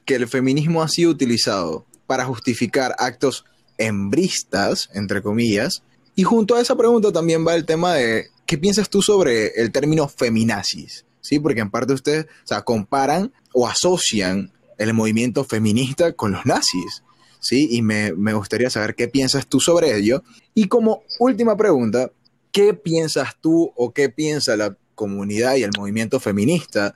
que el feminismo ha sido utilizado para justificar actos hembristas, entre comillas? Y junto a esa pregunta también va el tema de ¿qué piensas tú sobre el término feminazis? ¿Sí? Porque en parte ustedes o sea, comparan o asocian el movimiento feminista con los nazis. ¿Sí? Y me, gustaría saber qué piensas tú sobre ello. Y como última pregunta, ¿qué piensas tú o qué piensa la comunidad y el movimiento feminista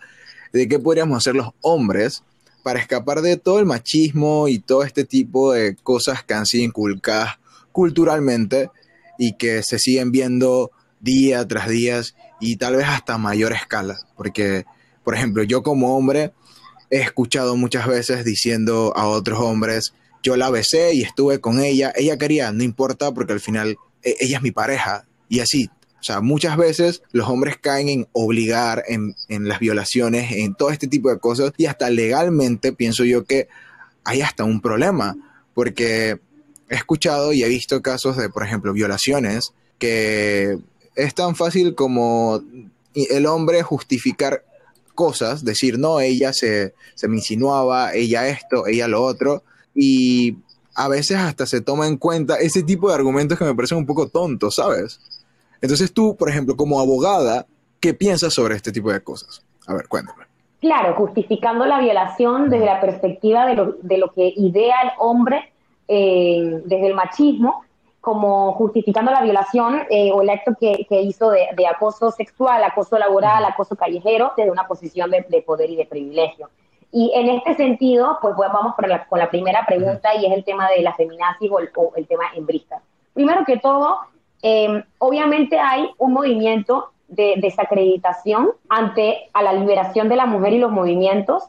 de qué podríamos hacer los hombres para escapar de todo el machismo y todo este tipo de cosas que han sido inculcadas culturalmente y que se siguen viendo día tras día y tal vez hasta mayor escala? Porque, por ejemplo, yo como hombre he escuchado muchas veces diciendo a otros hombres, yo la besé y estuve con ella, ella quería, no importa porque al final e, ella es mi pareja y así. O sea, muchas veces los hombres caen en obligar, en, en las violaciones, en todo este tipo de cosas y hasta legalmente pienso yo que hay hasta un problema porque he escuchado y he visto casos de, por ejemplo, violaciones que es tan fácil como el hombre justificar cosas, decir, no, ella se, se me insinuaba, ella esto, ella lo otro, y a veces hasta se toma en cuenta ese tipo de argumentos que me parecen un poco tontos, ¿sabes? Entonces tú, por ejemplo, como abogada, ¿qué piensas sobre este tipo de cosas? A ver, cuéntame. Claro, justificando la violación desde la perspectiva de lo, de lo que idea el hombre eh, desde el machismo, como justificando la violación eh, o el acto que, hizo de, acoso sexual, acoso laboral, acoso callejero, desde una posición de poder y de privilegio. Y en este sentido, pues, pues vamos con la primera pregunta y es el tema de la feminazis o el, tema embrista. Primero que todo, eh, obviamente hay un movimiento de desacreditación ante a la liberación de la mujer y los movimientos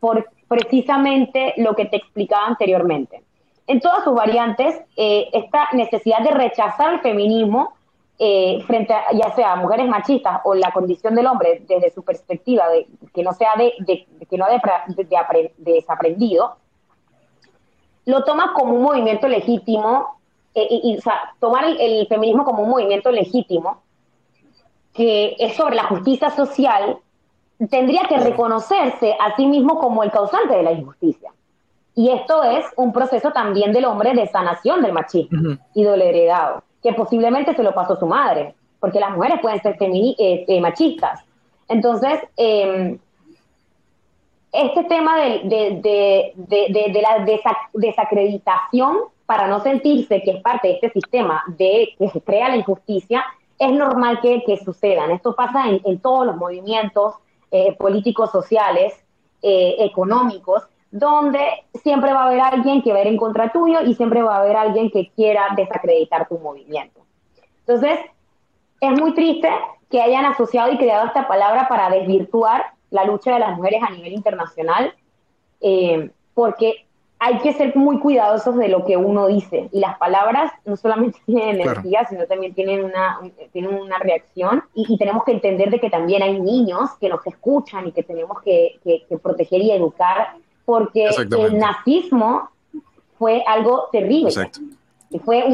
por precisamente lo que te explicaba anteriormente. En todas sus variantes, eh, esta necesidad de rechazar el feminismo eh, frente a ya sea mujeres machistas o la condición del hombre desde su perspectiva de que no sea de, que no de, desaprendido, lo toma como un movimiento legítimo eh, y, o sea, tomar el, feminismo como un movimiento legítimo que es sobre la justicia social tendría que reconocerse a sí mismo como el causante de la injusticia. Y esto es un proceso también del hombre de sanación del machismo y del heredado que posiblemente se lo pasó su madre, porque las mujeres pueden ser eh, eh, machistas. Entonces, em, este tema de, la desacreditación para no sentirse que es parte de este sistema de que se crea la injusticia, es normal que, que sucedan. Esto pasa en, todos los movimientos eh, políticos, sociales, económicos, donde siempre va a haber alguien que va a ir en contra tuyo y siempre va a haber alguien que quiera desacreditar tu movimiento. Entonces, es muy triste que hayan asociado y creado esta palabra para desvirtuar la lucha de las mujeres a nivel internacional, eh, porque hay que ser muy cuidadosos de lo que uno dice. Y las palabras no solamente tienen energía, sino también tienen una, tienen una reacción. Y, tenemos que entender de que también hay niños que nos escuchan y que tenemos que, que proteger y educar porque el nazismo fue algo terrible. Fue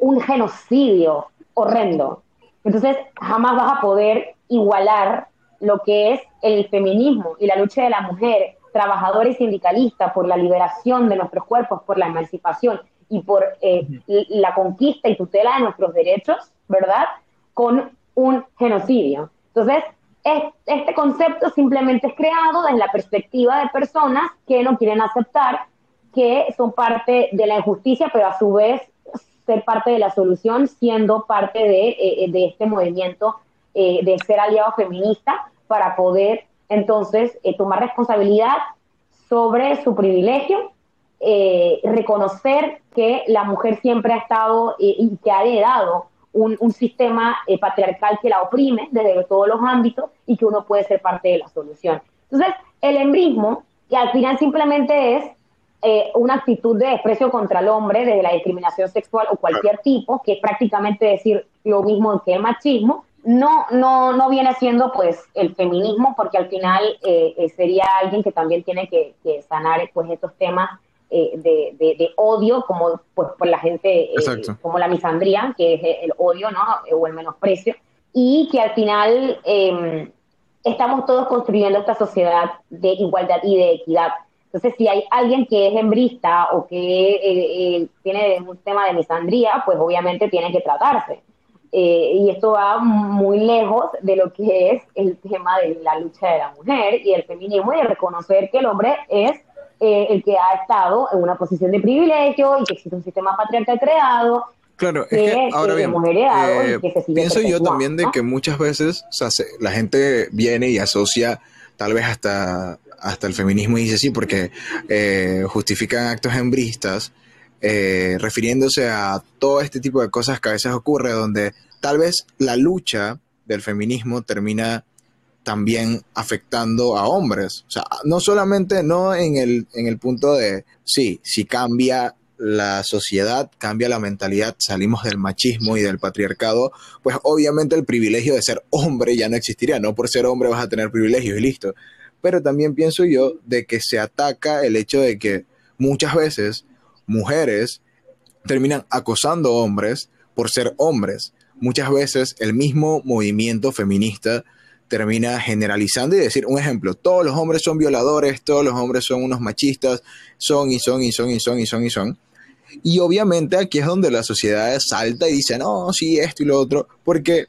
un, genocidio horrendo. Entonces, jamás vas a poder igualar lo que es el feminismo y la lucha de la mujer, trabajadora y sindicalista, por la liberación de nuestros cuerpos, por la emancipación y por eh, la conquista y tutela de nuestros derechos, ¿verdad? con un genocidio. Entonces, este concepto simplemente es creado desde la perspectiva de personas que no quieren aceptar que son parte de la injusticia, pero a su vez ser parte de la solución, siendo parte de, eh, este movimiento eh, de ser aliado feminista para poder entonces eh, tomar responsabilidad sobre su privilegio, reconocer que la mujer siempre ha estado y que ha heredado un, un sistema patriarcal que la oprime desde todos los ámbitos y que uno puede ser parte de la solución. Entonces, el embrismo, que al final simplemente es eh, una actitud de desprecio contra el hombre, desde la discriminación sexual o cualquier tipo, que es prácticamente decir lo mismo que el machismo, no, no, no viene siendo pues el feminismo, porque al final eh, eh, sería alguien que también tiene que, sanar pues estos temas de, de, odio, como pues por la gente, como la misandría, que es el odio, ¿no? O el menosprecio, y que al final em, estamos todos construyendo esta sociedad de igualdad y de equidad entonces, si hay alguien que es hembrista o que eh, eh, tiene un tema de misandría, pues obviamente tiene que tratarse. Eh, y esto va muy lejos de lo que es el tema de la lucha de la mujer y el feminismo y de reconocer que el hombre es el que ha estado en una posición de privilegio y que existe un sistema patriarcal creado. Claro, es que, ahora bien, pienso yo también de que muchas veces la gente viene y asocia tal vez hasta hasta el feminismo dice sí, porque eh, justifican actos hembristas, eh, refiriéndose a todo este tipo de cosas que a veces ocurre, donde tal vez la lucha del feminismo termina también afectando a hombres. O sea, no solamente no en el, en el punto de, sí, si cambia la sociedad, cambia la mentalidad, salimos del machismo y del patriarcado, pues obviamente el privilegio de ser hombre ya no existiría, no por ser hombre vas a tener privilegios y listo, pero también pienso yo de que se ataca el hecho de que muchas veces mujeres terminan acosando hombres por ser hombres. Muchas veces el mismo movimiento feminista termina generalizando y decir, un ejemplo, todos los hombres son violadores, todos los hombres son unos machistas, son y son y son y son y son y son. Y obviamente aquí es donde la sociedad salta y dice, no, sí, esto y lo otro, porque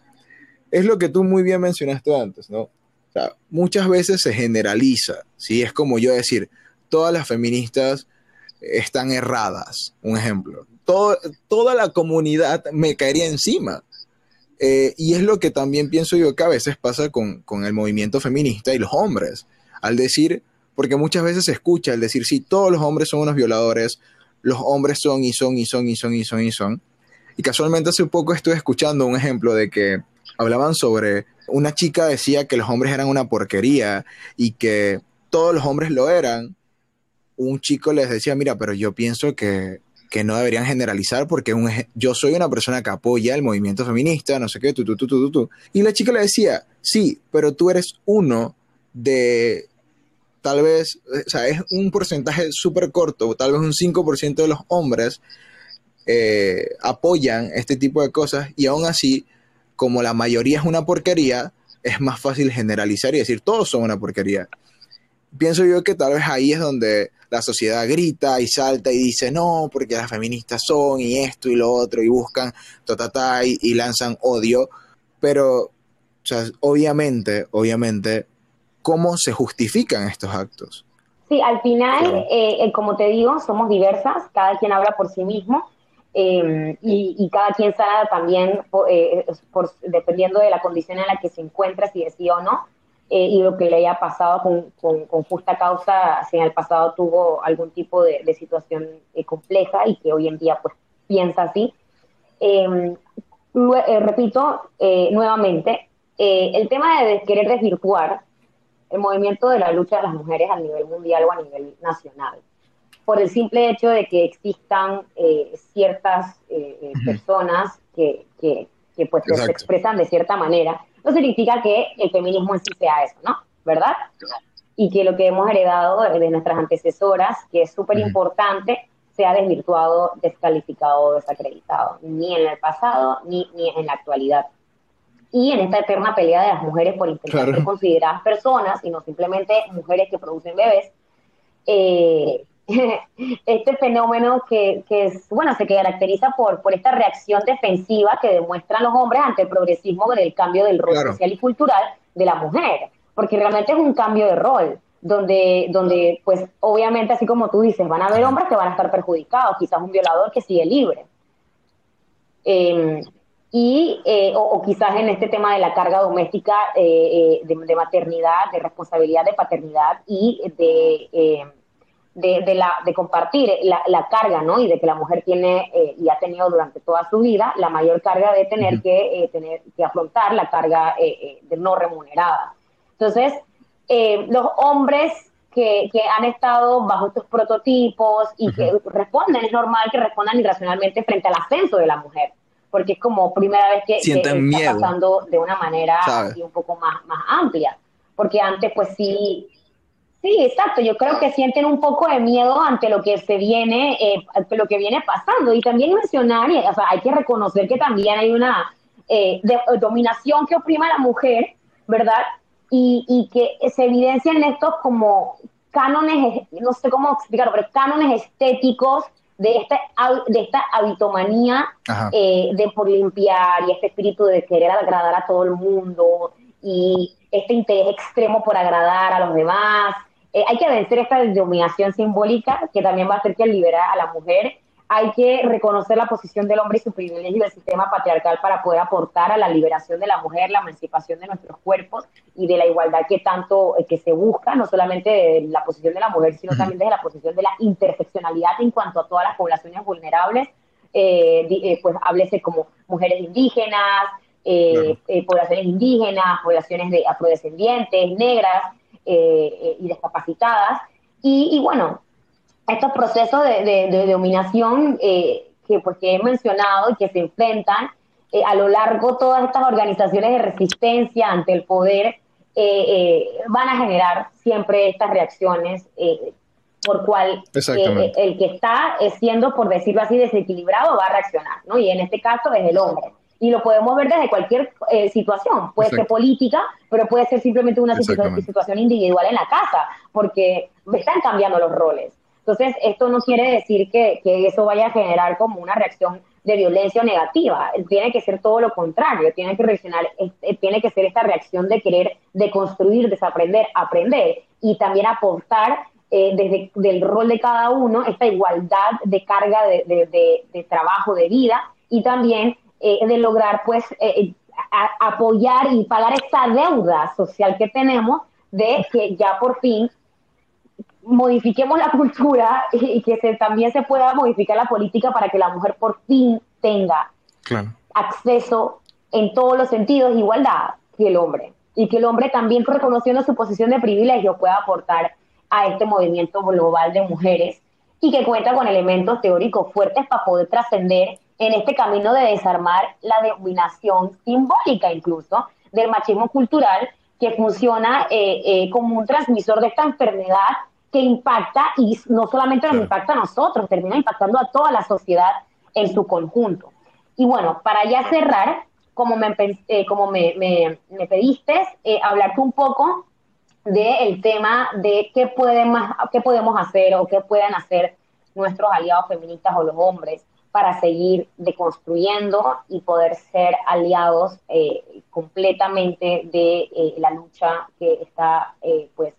es lo que tú muy bien mencionaste antes, ¿no? muchas veces se generaliza, ¿sí? Es como yo decir, todas las feministas están erradas, un ejemplo. toda la comunidad me caería encima. Eh, y es lo que también pienso yo que a veces pasa con, el movimiento feminista y los hombres. Al decir, porque muchas veces se escucha el decir, sí, todos los hombres son unos violadores, los hombres son y son y son y son y son y son. Y casualmente hace poco estuve escuchando un ejemplo de que hablaban sobre una chica decía que los hombres eran una porquería y que todos los hombres lo eran. Un chico les decía, mira, pero yo pienso que, no deberían generalizar porque yo soy una persona que apoya el movimiento feminista, no sé qué, tú, tú, tú, tú, tú. Y la chica le decía, sí, pero tú eres uno de tal vez, o sea, es un porcentaje súper corto, tal vez un 5% de los hombres eh, apoyan este tipo de cosas y aún así como la mayoría es una porquería, es más fácil generalizar y decir todos son una porquería. Pienso yo que tal vez ahí es donde la sociedad grita y salta y dice no, porque las feministas son y esto y lo otro y buscan ta, y, lanzan odio. Pero, obviamente, obviamente, ¿cómo se justifican estos actos? Sí, al final, eh, eh, como te digo, somos diversas, cada quien habla por sí mismo Em, y, cada quien sana también eh, dependiendo de la condición en la que se encuentra, si sí o no, eh, y lo que le haya pasado con, con, justa causa, si en el pasado tuvo algún tipo de, situación eh, compleja y que hoy en día pues piensa así. Em, repito nuevamente, el tema de querer desvirtuar el movimiento de la lucha de las mujeres a nivel mundial o a nivel nacional por el simple hecho de que existan eh, ciertas eh, eh, personas que, que, pues se expresan de cierta manera, no significa que el feminismo en sí sea eso, ¿no? ¿Verdad? Y que lo que hemos heredado de nuestras antecesoras, que es súper importante, sea desvirtuado, descalificado o desacreditado, ni en el pasado ni, ni en la actualidad. Y en esta eterna pelea de las mujeres por intentar ser consideradas personas y no simplemente mujeres que producen bebés, eh, este fenómeno que, que es, bueno, se caracteriza por, por esta reacción defensiva que demuestran los hombres ante el progresismo del cambio del rol social y cultural de la mujer, porque realmente es un cambio de rol, donde, donde, pues, obviamente, así como tú dices, van a haber hombres que van a estar perjudicados, quizás un violador que sigue libre. Em, y, eh, o, quizás en este tema de la carga doméstica eh, eh, de, maternidad, de responsabilidad de paternidad y de, de, la, de compartir la, carga, ¿no? Y de que la mujer tiene y ha tenido durante toda su vida la mayor carga de tener que tener que afrontar la carga de no remunerada. Entonces, los hombres que, que, han estado bajo estos prototipos y que responden, es normal que respondan irracionalmente frente al ascenso de la mujer porque es como primera vez que, Sienten está pasando de una manera un poco más, más amplia, porque antes pues sí, sí, exacto, yo creo que sienten un poco de miedo ante lo que se viene, eh, ante lo que viene pasando, y también mencionar, o sea, hay que reconocer que también hay una eh, dominación que oprima a la mujer, ¿verdad? Y, y que se evidencian estos como cánones, no sé cómo explicarlo, pero cánones estéticos de esta, de esta habitomanía eh, de por limpiar y este espíritu de querer agradar a todo el mundo y este interés extremo por agradar a los demás. Eh, hay que vencer esta dominación simbólica que también va a hacer que libera a la mujer hay que reconocer la posición del hombre y su privilegio del sistema patriarcal para poder aportar a la liberación de la mujer, la emancipación de nuestros cuerpos y de la igualdad que tanto eh, que se busca, no solamente de la posición de la mujer, sino también desde la posición de la interseccionalidad en cuanto a todas las poblaciones vulnerables, eh, eh, pues háblese como mujeres indígenas, poblaciones indígenas, poblaciones de afrodescendientes, negras y discapacitadas. y bueno, estos procesos de, dominación eh, que, pues, que he mencionado y que se enfrentan eh, a lo largo todas estas organizaciones de resistencia ante el poder eh, van a generar siempre estas reacciones por cual el que está siendo, por decirlo así, desequilibrado va a reaccionar, ¿no? Y en este caso es el hombre. Y lo podemos ver desde cualquier situación, puede ser política, pero puede ser simplemente una situación individual en la casa, porque están cambiando los roles. Entonces, esto no quiere decir que, eso vaya a generar como una reacción de violencia negativa. Tiene que ser todo lo contrario. Tiene que reaccionar, este, tiene que ser esta reacción de querer deconstruir, desaprender, aprender y también aportar eh, desde el rol de cada uno esta igualdad de carga de, trabajo, de vida y también eh, de lograr pues eh, apoyar y pagar esta deuda social que tenemos de que ya por fin modifiquemos la cultura y, que se, también se pueda modificar la política para que la mujer por fin tenga acceso en todos los sentidos, igualdad que el hombre. Y que el hombre también reconociendo su posición de privilegio pueda aportar a este movimiento global de mujeres y que cuenta con elementos teóricos fuertes para poder trascender en este camino de desarmar la dominación simbólica incluso del machismo cultural que funciona eh, eh, como un transmisor de esta enfermedad que impacta y no solamente nos impacta a nosotros, termina impactando a toda la sociedad en su conjunto. Y bueno, para ya cerrar, como me, eh, como me, me, pediste, eh, hablarte un poco del tema de qué, pueden, qué podemos hacer o qué pueden hacer nuestros aliados feministas o los hombres para seguir deconstruyendo y poder ser aliados eh, completamente de la lucha que está pues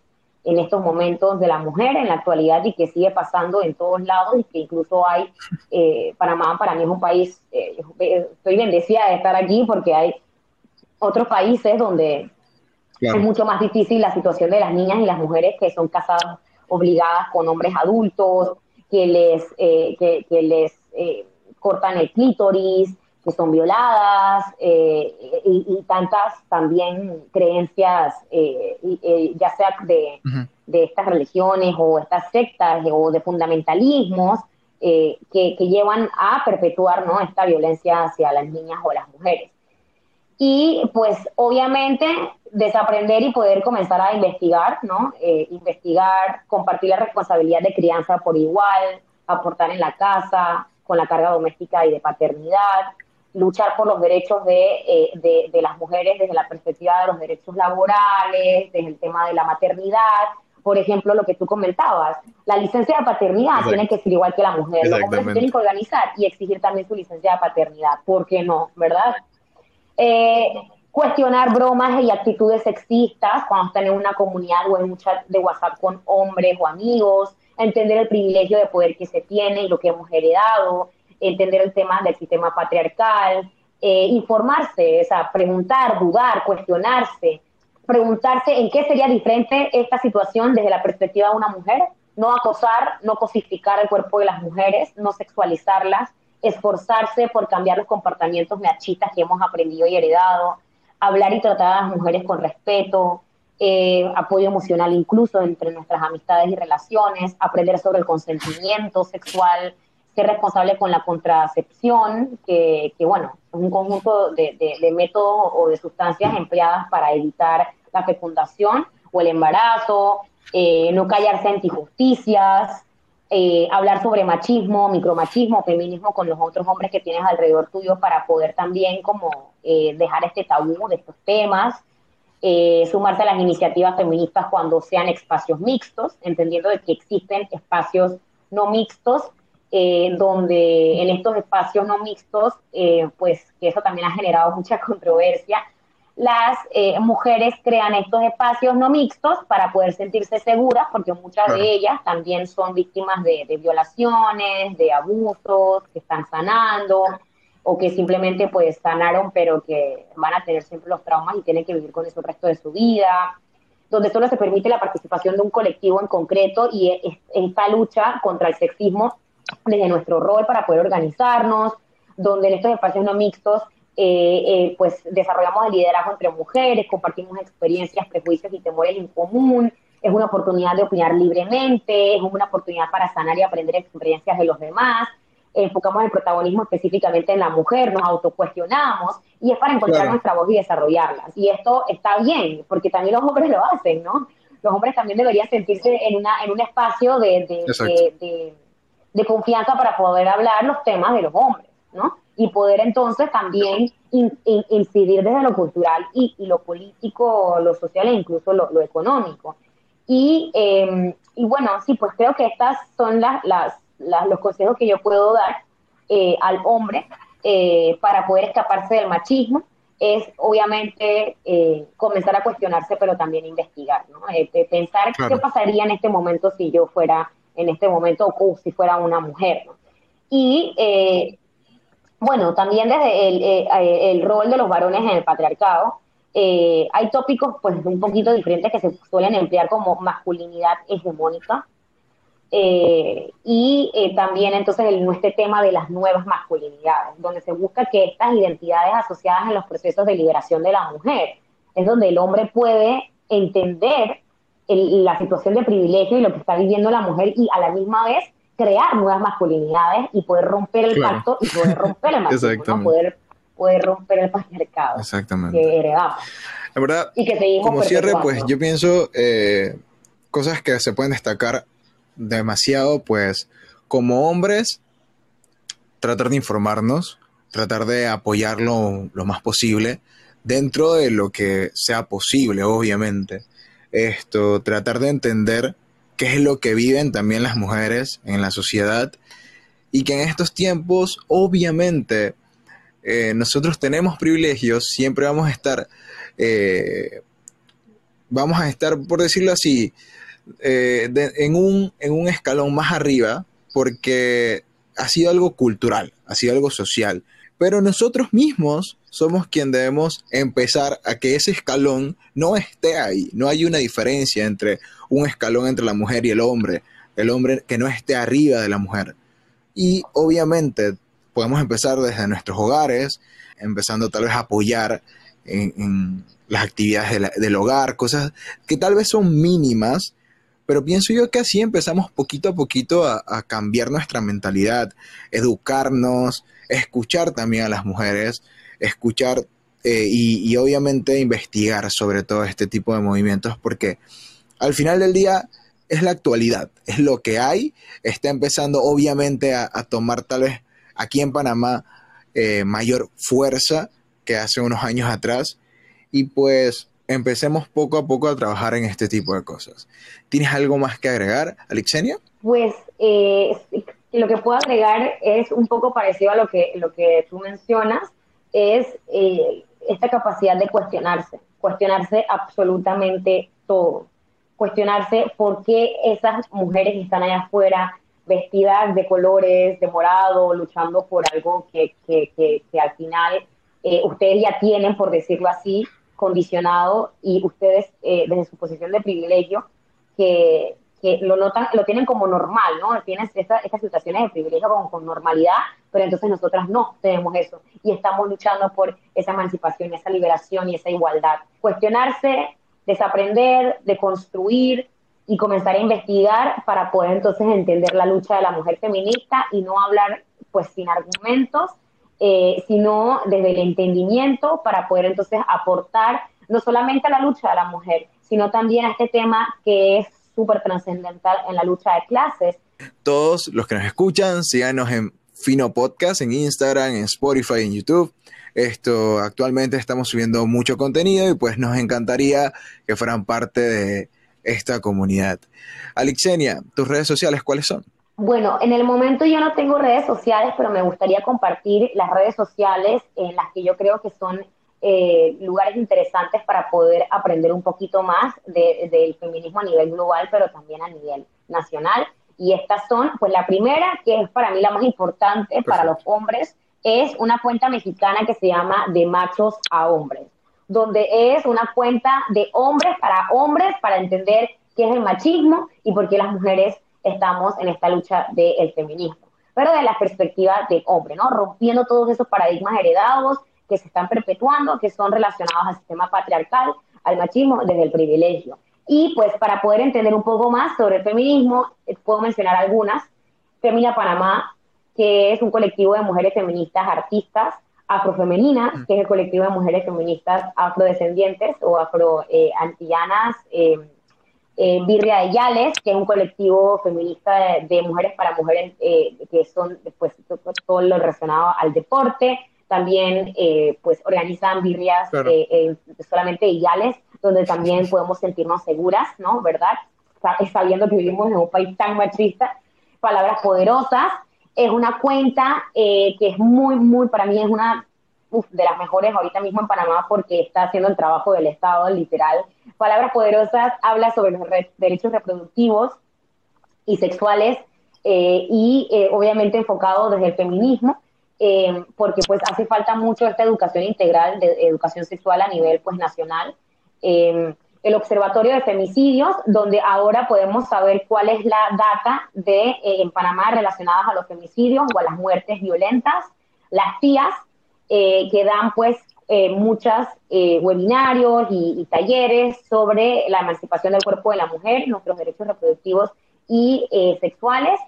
en estos momentos de la mujer en la actualidad y que sigue pasando en todos lados y que incluso hay, eh, Panamá para mí es un país, eh, estoy bendecida de estar aquí porque hay otros países donde es mucho más difícil la situación de las niñas y las mujeres que son casadas obligadas con hombres adultos, que les, eh, que, que, les eh, cortan el clítoris, que son violadas eh, y, tantas también creencias, eh, eh, ya sea de, estas religiones o estas sectas o de fundamentalismos que, que, llevan a perpetuar ¿no? esta violencia hacia las niñas o las mujeres. Y pues obviamente desaprender y poder comenzar a investigar, ¿no? investigar, compartir la responsabilidad de crianza por igual, aportar en la casa, con la carga doméstica y de paternidad, luchar por los derechos eh, de, de, las mujeres desde la perspectiva de los derechos laborales, desde el tema de la maternidad, por ejemplo, lo que tú comentabas, la licencia de paternidad tiene que ser igual que la mujer. Los hombres tienen que organizar y exigir también su licencia de paternidad. ¿Por qué no? ¿Verdad? Eh, cuestionar bromas y actitudes sexistas cuando están en una comunidad o en un chat de WhatsApp con hombres o amigos, entender el privilegio de poder que se tiene y lo que hemos heredado, entender el tema del sistema patriarcal, eh, informarse, o sea, preguntar, dudar, cuestionarse, preguntarse en qué sería diferente esta situación desde la perspectiva de una mujer, no acosar, no cosificar el cuerpo de las mujeres, no sexualizarlas, esforzarse por cambiar los comportamientos machistas que hemos aprendido y heredado, hablar y tratar a las mujeres con respeto, eh, apoyo emocional incluso entre nuestras amistades y relaciones, aprender sobre el consentimiento sexual, ser responsable con la contracepción, que, bueno, es un conjunto de, métodos o de sustancias empleadas para evitar la fecundación o el embarazo, eh, no callarse ante injusticias, eh, hablar sobre machismo, micromachismo, feminismo con los otros hombres que tienes alrededor tuyo para poder también como eh, dejar este tabú de estos temas, sumarse a las iniciativas feministas cuando sean espacios mixtos, entendiendo de que existen espacios no mixtos eh, donde en estos espacios no mixtos, eh, pues que eso también ha generado mucha controversia, las eh, mujeres crean estos espacios no mixtos para poder sentirse seguras, porque muchas de ellas también son víctimas de, violaciones, de abusos, que están sanando, o que simplemente pues sanaron, pero que van a tener siempre los traumas y tienen que vivir con eso el resto de su vida donde solo se permite la participación de un colectivo en concreto y esta lucha contra el sexismo desde nuestro rol para poder organizarnos, donde en estos espacios no mixtos eh, eh, pues desarrollamos el liderazgo entre mujeres, compartimos experiencias, prejuicios y temores en común, es una oportunidad de opinar libremente, es una oportunidad para sanar y aprender experiencias de los demás, enfocamos el protagonismo específicamente en la mujer, nos autocuestionamos y es para encontrar nuestra voz y desarrollarlas. Y esto está bien, porque también los hombres lo hacen, ¿no? Los hombres también deberían sentirse en, una, en un espacio de, de de confianza para poder hablar los temas de los hombres, ¿no? Y poder entonces también incidir desde lo cultural y, lo político, lo social e incluso lo, económico. Y, em, y, bueno, sí, pues creo que estas son las, las, los consejos que yo puedo dar eh, al hombre eh, para poder escaparse del machismo es obviamente eh, comenzar a cuestionarse, pero también investigar, ¿no? pensar qué pasaría en este momento si yo fuera en este momento como si fuera una mujer. Y eh, bueno, también desde el, eh, el, rol de los varones en el patriarcado, hay tópicos pues un poquito diferentes que se suelen emplear como masculinidad hegemónica. Y también entonces el, este tema de las nuevas masculinidades, donde se busca que estas identidades asociadas en los procesos de liberación de la mujer, es donde el hombre puede entender la situación de privilegio y lo que está viviendo la mujer y a la misma vez crear nuevas masculinidades y poder romper el pacto y poder romper el machismo, poder, poder romper el patriarcado Exactamente. que heredamos. La verdad, y que como cierre, pues yo pienso eh, cosas que se pueden destacar demasiado, pues como hombres, tratar de informarnos, tratar de apoyarlo lo más posible, dentro de lo que sea posible, obviamente. Esto, tratar de entender qué es lo que viven también las mujeres en la sociedad y que en estos tiempos, obviamente, eh, nosotros tenemos privilegios, siempre vamos a estar, eh, vamos a estar, por decirlo así, eh, en, un, en un escalón más arriba, porque ha sido algo cultural, ha sido algo social. Pero nosotros mismos somos quien debemos empezar a que ese escalón no esté ahí. No hay una diferencia entre un escalón entre la mujer y el hombre. El hombre que no esté arriba de la mujer. Y obviamente podemos empezar desde nuestros hogares, empezando tal vez a apoyar en, las actividades del hogar, cosas que tal vez son mínimas, pero pienso yo que así empezamos poquito a poquito a, cambiar nuestra mentalidad, educarnos, escuchar también a las mujeres, escuchar eh, y, obviamente investigar sobre todo este tipo de movimientos porque al final del día es la actualidad, es lo que hay, está empezando obviamente a, tomar tal vez aquí en Panamá eh, mayor fuerza que hace unos años atrás y pues empecemos poco a poco a trabajar en este tipo de cosas. ¿Tienes algo más que agregar, Alexenia? Pues eh, lo que puedo agregar es un poco parecido a lo que, lo que tú mencionas, es eh, esta capacidad de cuestionarse, cuestionarse absolutamente todo, cuestionarse por qué esas mujeres que están allá afuera vestidas de colores, de morado, luchando por algo que, que, que, al final eh, ustedes ya tienen, por decirlo así, condicionado y ustedes eh, desde su posición de privilegio que, que lo notan, lo tienen como normal, ¿no? Tienen estas situaciones de privilegio con, con, normalidad, pero entonces nosotras no tenemos eso y estamos luchando por esa emancipación, esa liberación y esa igualdad. Cuestionarse, desaprender, deconstruir y comenzar a investigar para poder entonces entender la lucha de la mujer feminista y no hablar pues sin argumentos, eh, sino desde el entendimiento para poder entonces aportar no solamente a la lucha de la mujer, sino también a este tema que es súper trascendental en la lucha de clases. Todos los que nos escuchan, síganos en Fino Podcast, en Instagram, en Spotify, en YouTube. Esto actualmente estamos subiendo mucho contenido y pues nos encantaría que fueran parte de esta comunidad. Alixenia, tus redes sociales, ¿cuáles son? Bueno, en el momento yo no tengo redes sociales, pero me gustaría compartir las redes sociales en las que yo creo que son eh, lugares interesantes para poder aprender un poquito más del feminismo a nivel global, pero también a nivel nacional. Y estas son, pues la primera, que es para mí la más importante para los hombres, es una cuenta mexicana que se llama De Machos a Hombres, donde es una cuenta de hombres para hombres para entender qué es el machismo y por qué las mujeres estamos en esta lucha del feminismo, pero de la perspectiva del hombre, ¿no? Rompiendo todos esos paradigmas heredados que se están perpetuando, que son relacionados al sistema patriarcal, al machismo, desde el privilegio. Y pues para poder entender un poco más sobre el feminismo, eh, puedo mencionar algunas. Femina Panamá, que es un colectivo de mujeres feministas artistas, Afrofemeninas, que es el colectivo de mujeres feministas afrodescendientes o afroantillanas, eh, eh, Birria de Yales, que es un colectivo feminista de, mujeres para mujeres eh, que son después todo lo relacionado al deporte, también eh, pues organizan birrias eh, eh, solamente iguales, donde también podemos sentirnos seguras, ¿no? ¿Verdad? Sabiendo que vivimos en un país tan machista. Palabras poderosas. Es una cuenta que es muy, muy, para mí es una de las mejores ahorita mismo en Panamá porque está haciendo el trabajo del Estado, literal. Palabras poderosas habla sobre los derechos reproductivos y sexuales y obviamente enfocado desde el feminismo eh, porque pues hace falta mucho esta educación integral de educación sexual a nivel pues nacional. Eh, el Observatorio de Femicidios, donde ahora podemos saber cuál es la data de eh, en Panamá relacionadas a los femicidios o a las muertes violentas, las tías, que dan pues muchos webinarios y, y, talleres sobre la emancipación del cuerpo de la mujer, nuestros derechos reproductivos y sexuales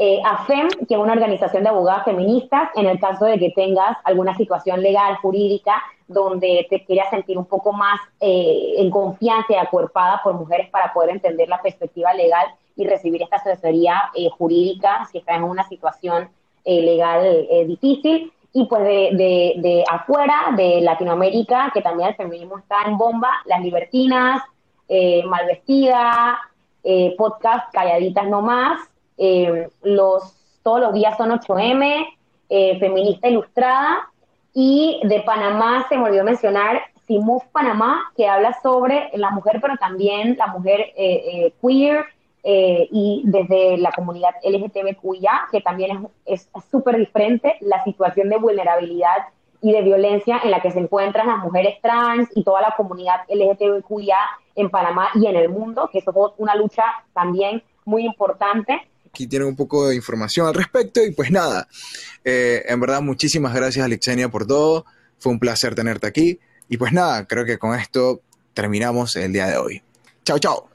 eh, AFEM, que es una organización de abogadas feministas, en el caso de que tengas alguna situación legal, jurídica, donde te quieras sentir un poco más eh, en confianza y acuerpada por mujeres para poder entender la perspectiva legal y recibir esta asesoría eh, jurídica si estás en una situación eh, legal difícil. Y pues de, de, afuera, de Latinoamérica, que también el feminismo está en bomba, las libertinas, Malvestida, podcast Calladitas No Más, eh, los, todos los días son 8M, eh, Feminista Ilustrada, y de Panamá se me olvidó mencionar Simuf Panamá, que habla sobre la mujer, pero también la mujer eh, y desde la comunidad LGTBQIA, que también es súper diferente la situación de vulnerabilidad y de violencia en la que se encuentran las mujeres trans y toda la comunidad LGTBQIA en Panamá y en el mundo, que eso es una lucha también muy importante aquí tienen un poco de información al respecto y pues nada, eh, en verdad muchísimas gracias Alexenia por todo, fue un placer tenerte aquí y pues nada, creo que con esto terminamos el día de hoy. Chao, chao.